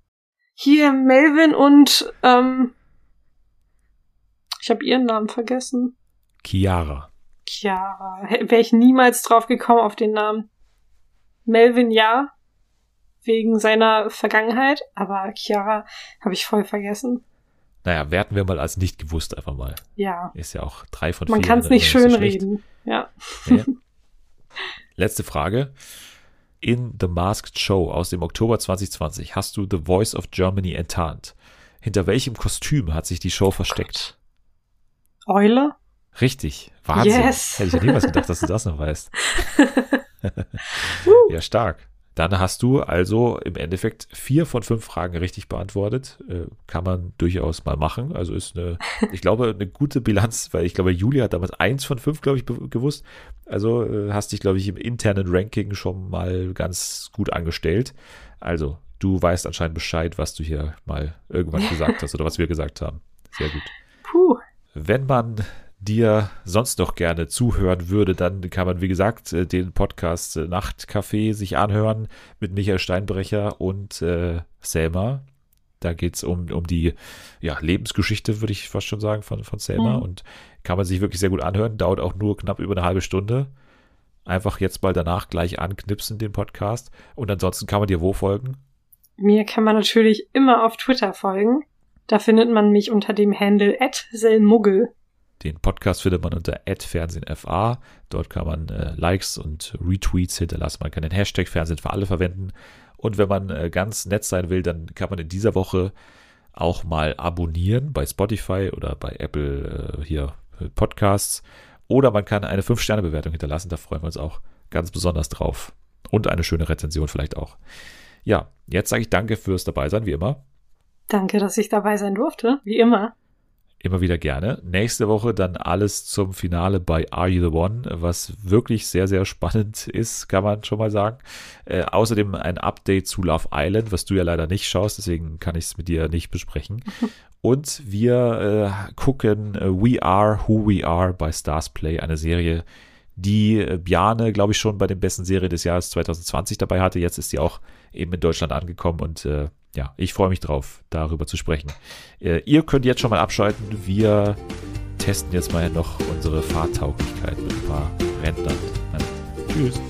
B: hier Melvin und ähm, ich habe ihren Namen vergessen.
A: Chiara.
B: Chiara. Wäre ich niemals drauf gekommen auf den Namen. Melvin ja, wegen seiner Vergangenheit, aber Chiara habe ich voll vergessen.
A: Naja, werten wir mal als nicht gewusst einfach mal.
B: Ja,
A: Ist ja auch drei von
B: man
A: vier.
B: kann es nicht
A: so
B: schön reden. Ja.
A: Nee. Letzte Frage. In The Masked Show aus dem Oktober 2020 hast du The Voice of Germany enttarnt. Hinter welchem Kostüm hat sich die Show versteckt?
B: Eule?
A: Richtig. Wahnsinn.
B: Yes.
A: Hätte ich ja niemals gedacht, dass du das noch weißt. ja, stark. Dann hast du also im Endeffekt vier von fünf Fragen richtig beantwortet. Äh, kann man durchaus mal machen. Also ist eine, ich glaube, eine gute Bilanz, weil ich glaube, Julia hat damals eins von fünf, glaube ich, gewusst. Also äh, hast dich, glaube ich, im internen Ranking schon mal ganz gut angestellt. Also, du weißt anscheinend Bescheid, was du hier mal irgendwann gesagt hast oder was wir gesagt haben. Sehr gut.
B: Puh.
A: Wenn man dir sonst noch gerne zuhören würde, dann kann man, wie gesagt, äh, den Podcast äh, Nachtcafé sich anhören mit Michael Steinbrecher und äh, Selma. Da geht's um, um die ja, Lebensgeschichte, würde ich fast schon sagen, von, von Selma.
B: Mhm.
A: Und kann man sich wirklich sehr gut anhören. Dauert auch nur knapp über eine halbe Stunde. Einfach jetzt mal danach gleich anknipsen, den Podcast. Und ansonsten kann man dir wo folgen?
B: Mir kann man natürlich immer auf Twitter folgen. Da findet man mich unter dem Handle @selmuggel.
A: Den Podcast findet man unter @fernsehenfa. Dort kann man äh, Likes und Retweets hinterlassen. Man kann den Hashtag Fernsehen für alle verwenden. Und wenn man äh, ganz nett sein will, dann kann man in dieser Woche auch mal abonnieren bei Spotify oder bei Apple äh, hier äh, Podcasts. Oder man kann eine 5-Sterne-Bewertung hinterlassen. Da freuen wir uns auch ganz besonders drauf. Und eine schöne Rezension vielleicht auch. Ja, jetzt sage ich danke fürs Dabeisein, wie immer.
B: Danke, dass ich dabei sein durfte, wie immer.
A: Immer wieder gerne. Nächste Woche dann alles zum Finale bei Are You the One, was wirklich sehr, sehr spannend ist, kann man schon mal sagen. Äh, außerdem ein Update zu Love Island, was du ja leider nicht schaust, deswegen kann ich es mit dir nicht besprechen. Und wir äh, gucken äh, We Are Who We Are bei Stars Play, eine Serie, die äh, Bjane, glaube ich, schon bei den besten Serie des Jahres 2020 dabei hatte. Jetzt ist sie auch eben in Deutschland angekommen und äh, ja, ich freue mich drauf, darüber zu sprechen. Äh, ihr könnt jetzt schon mal abschalten. Wir testen jetzt mal noch unsere Fahrtauglichkeit mit ein paar Rentnern. Ja. Tschüss.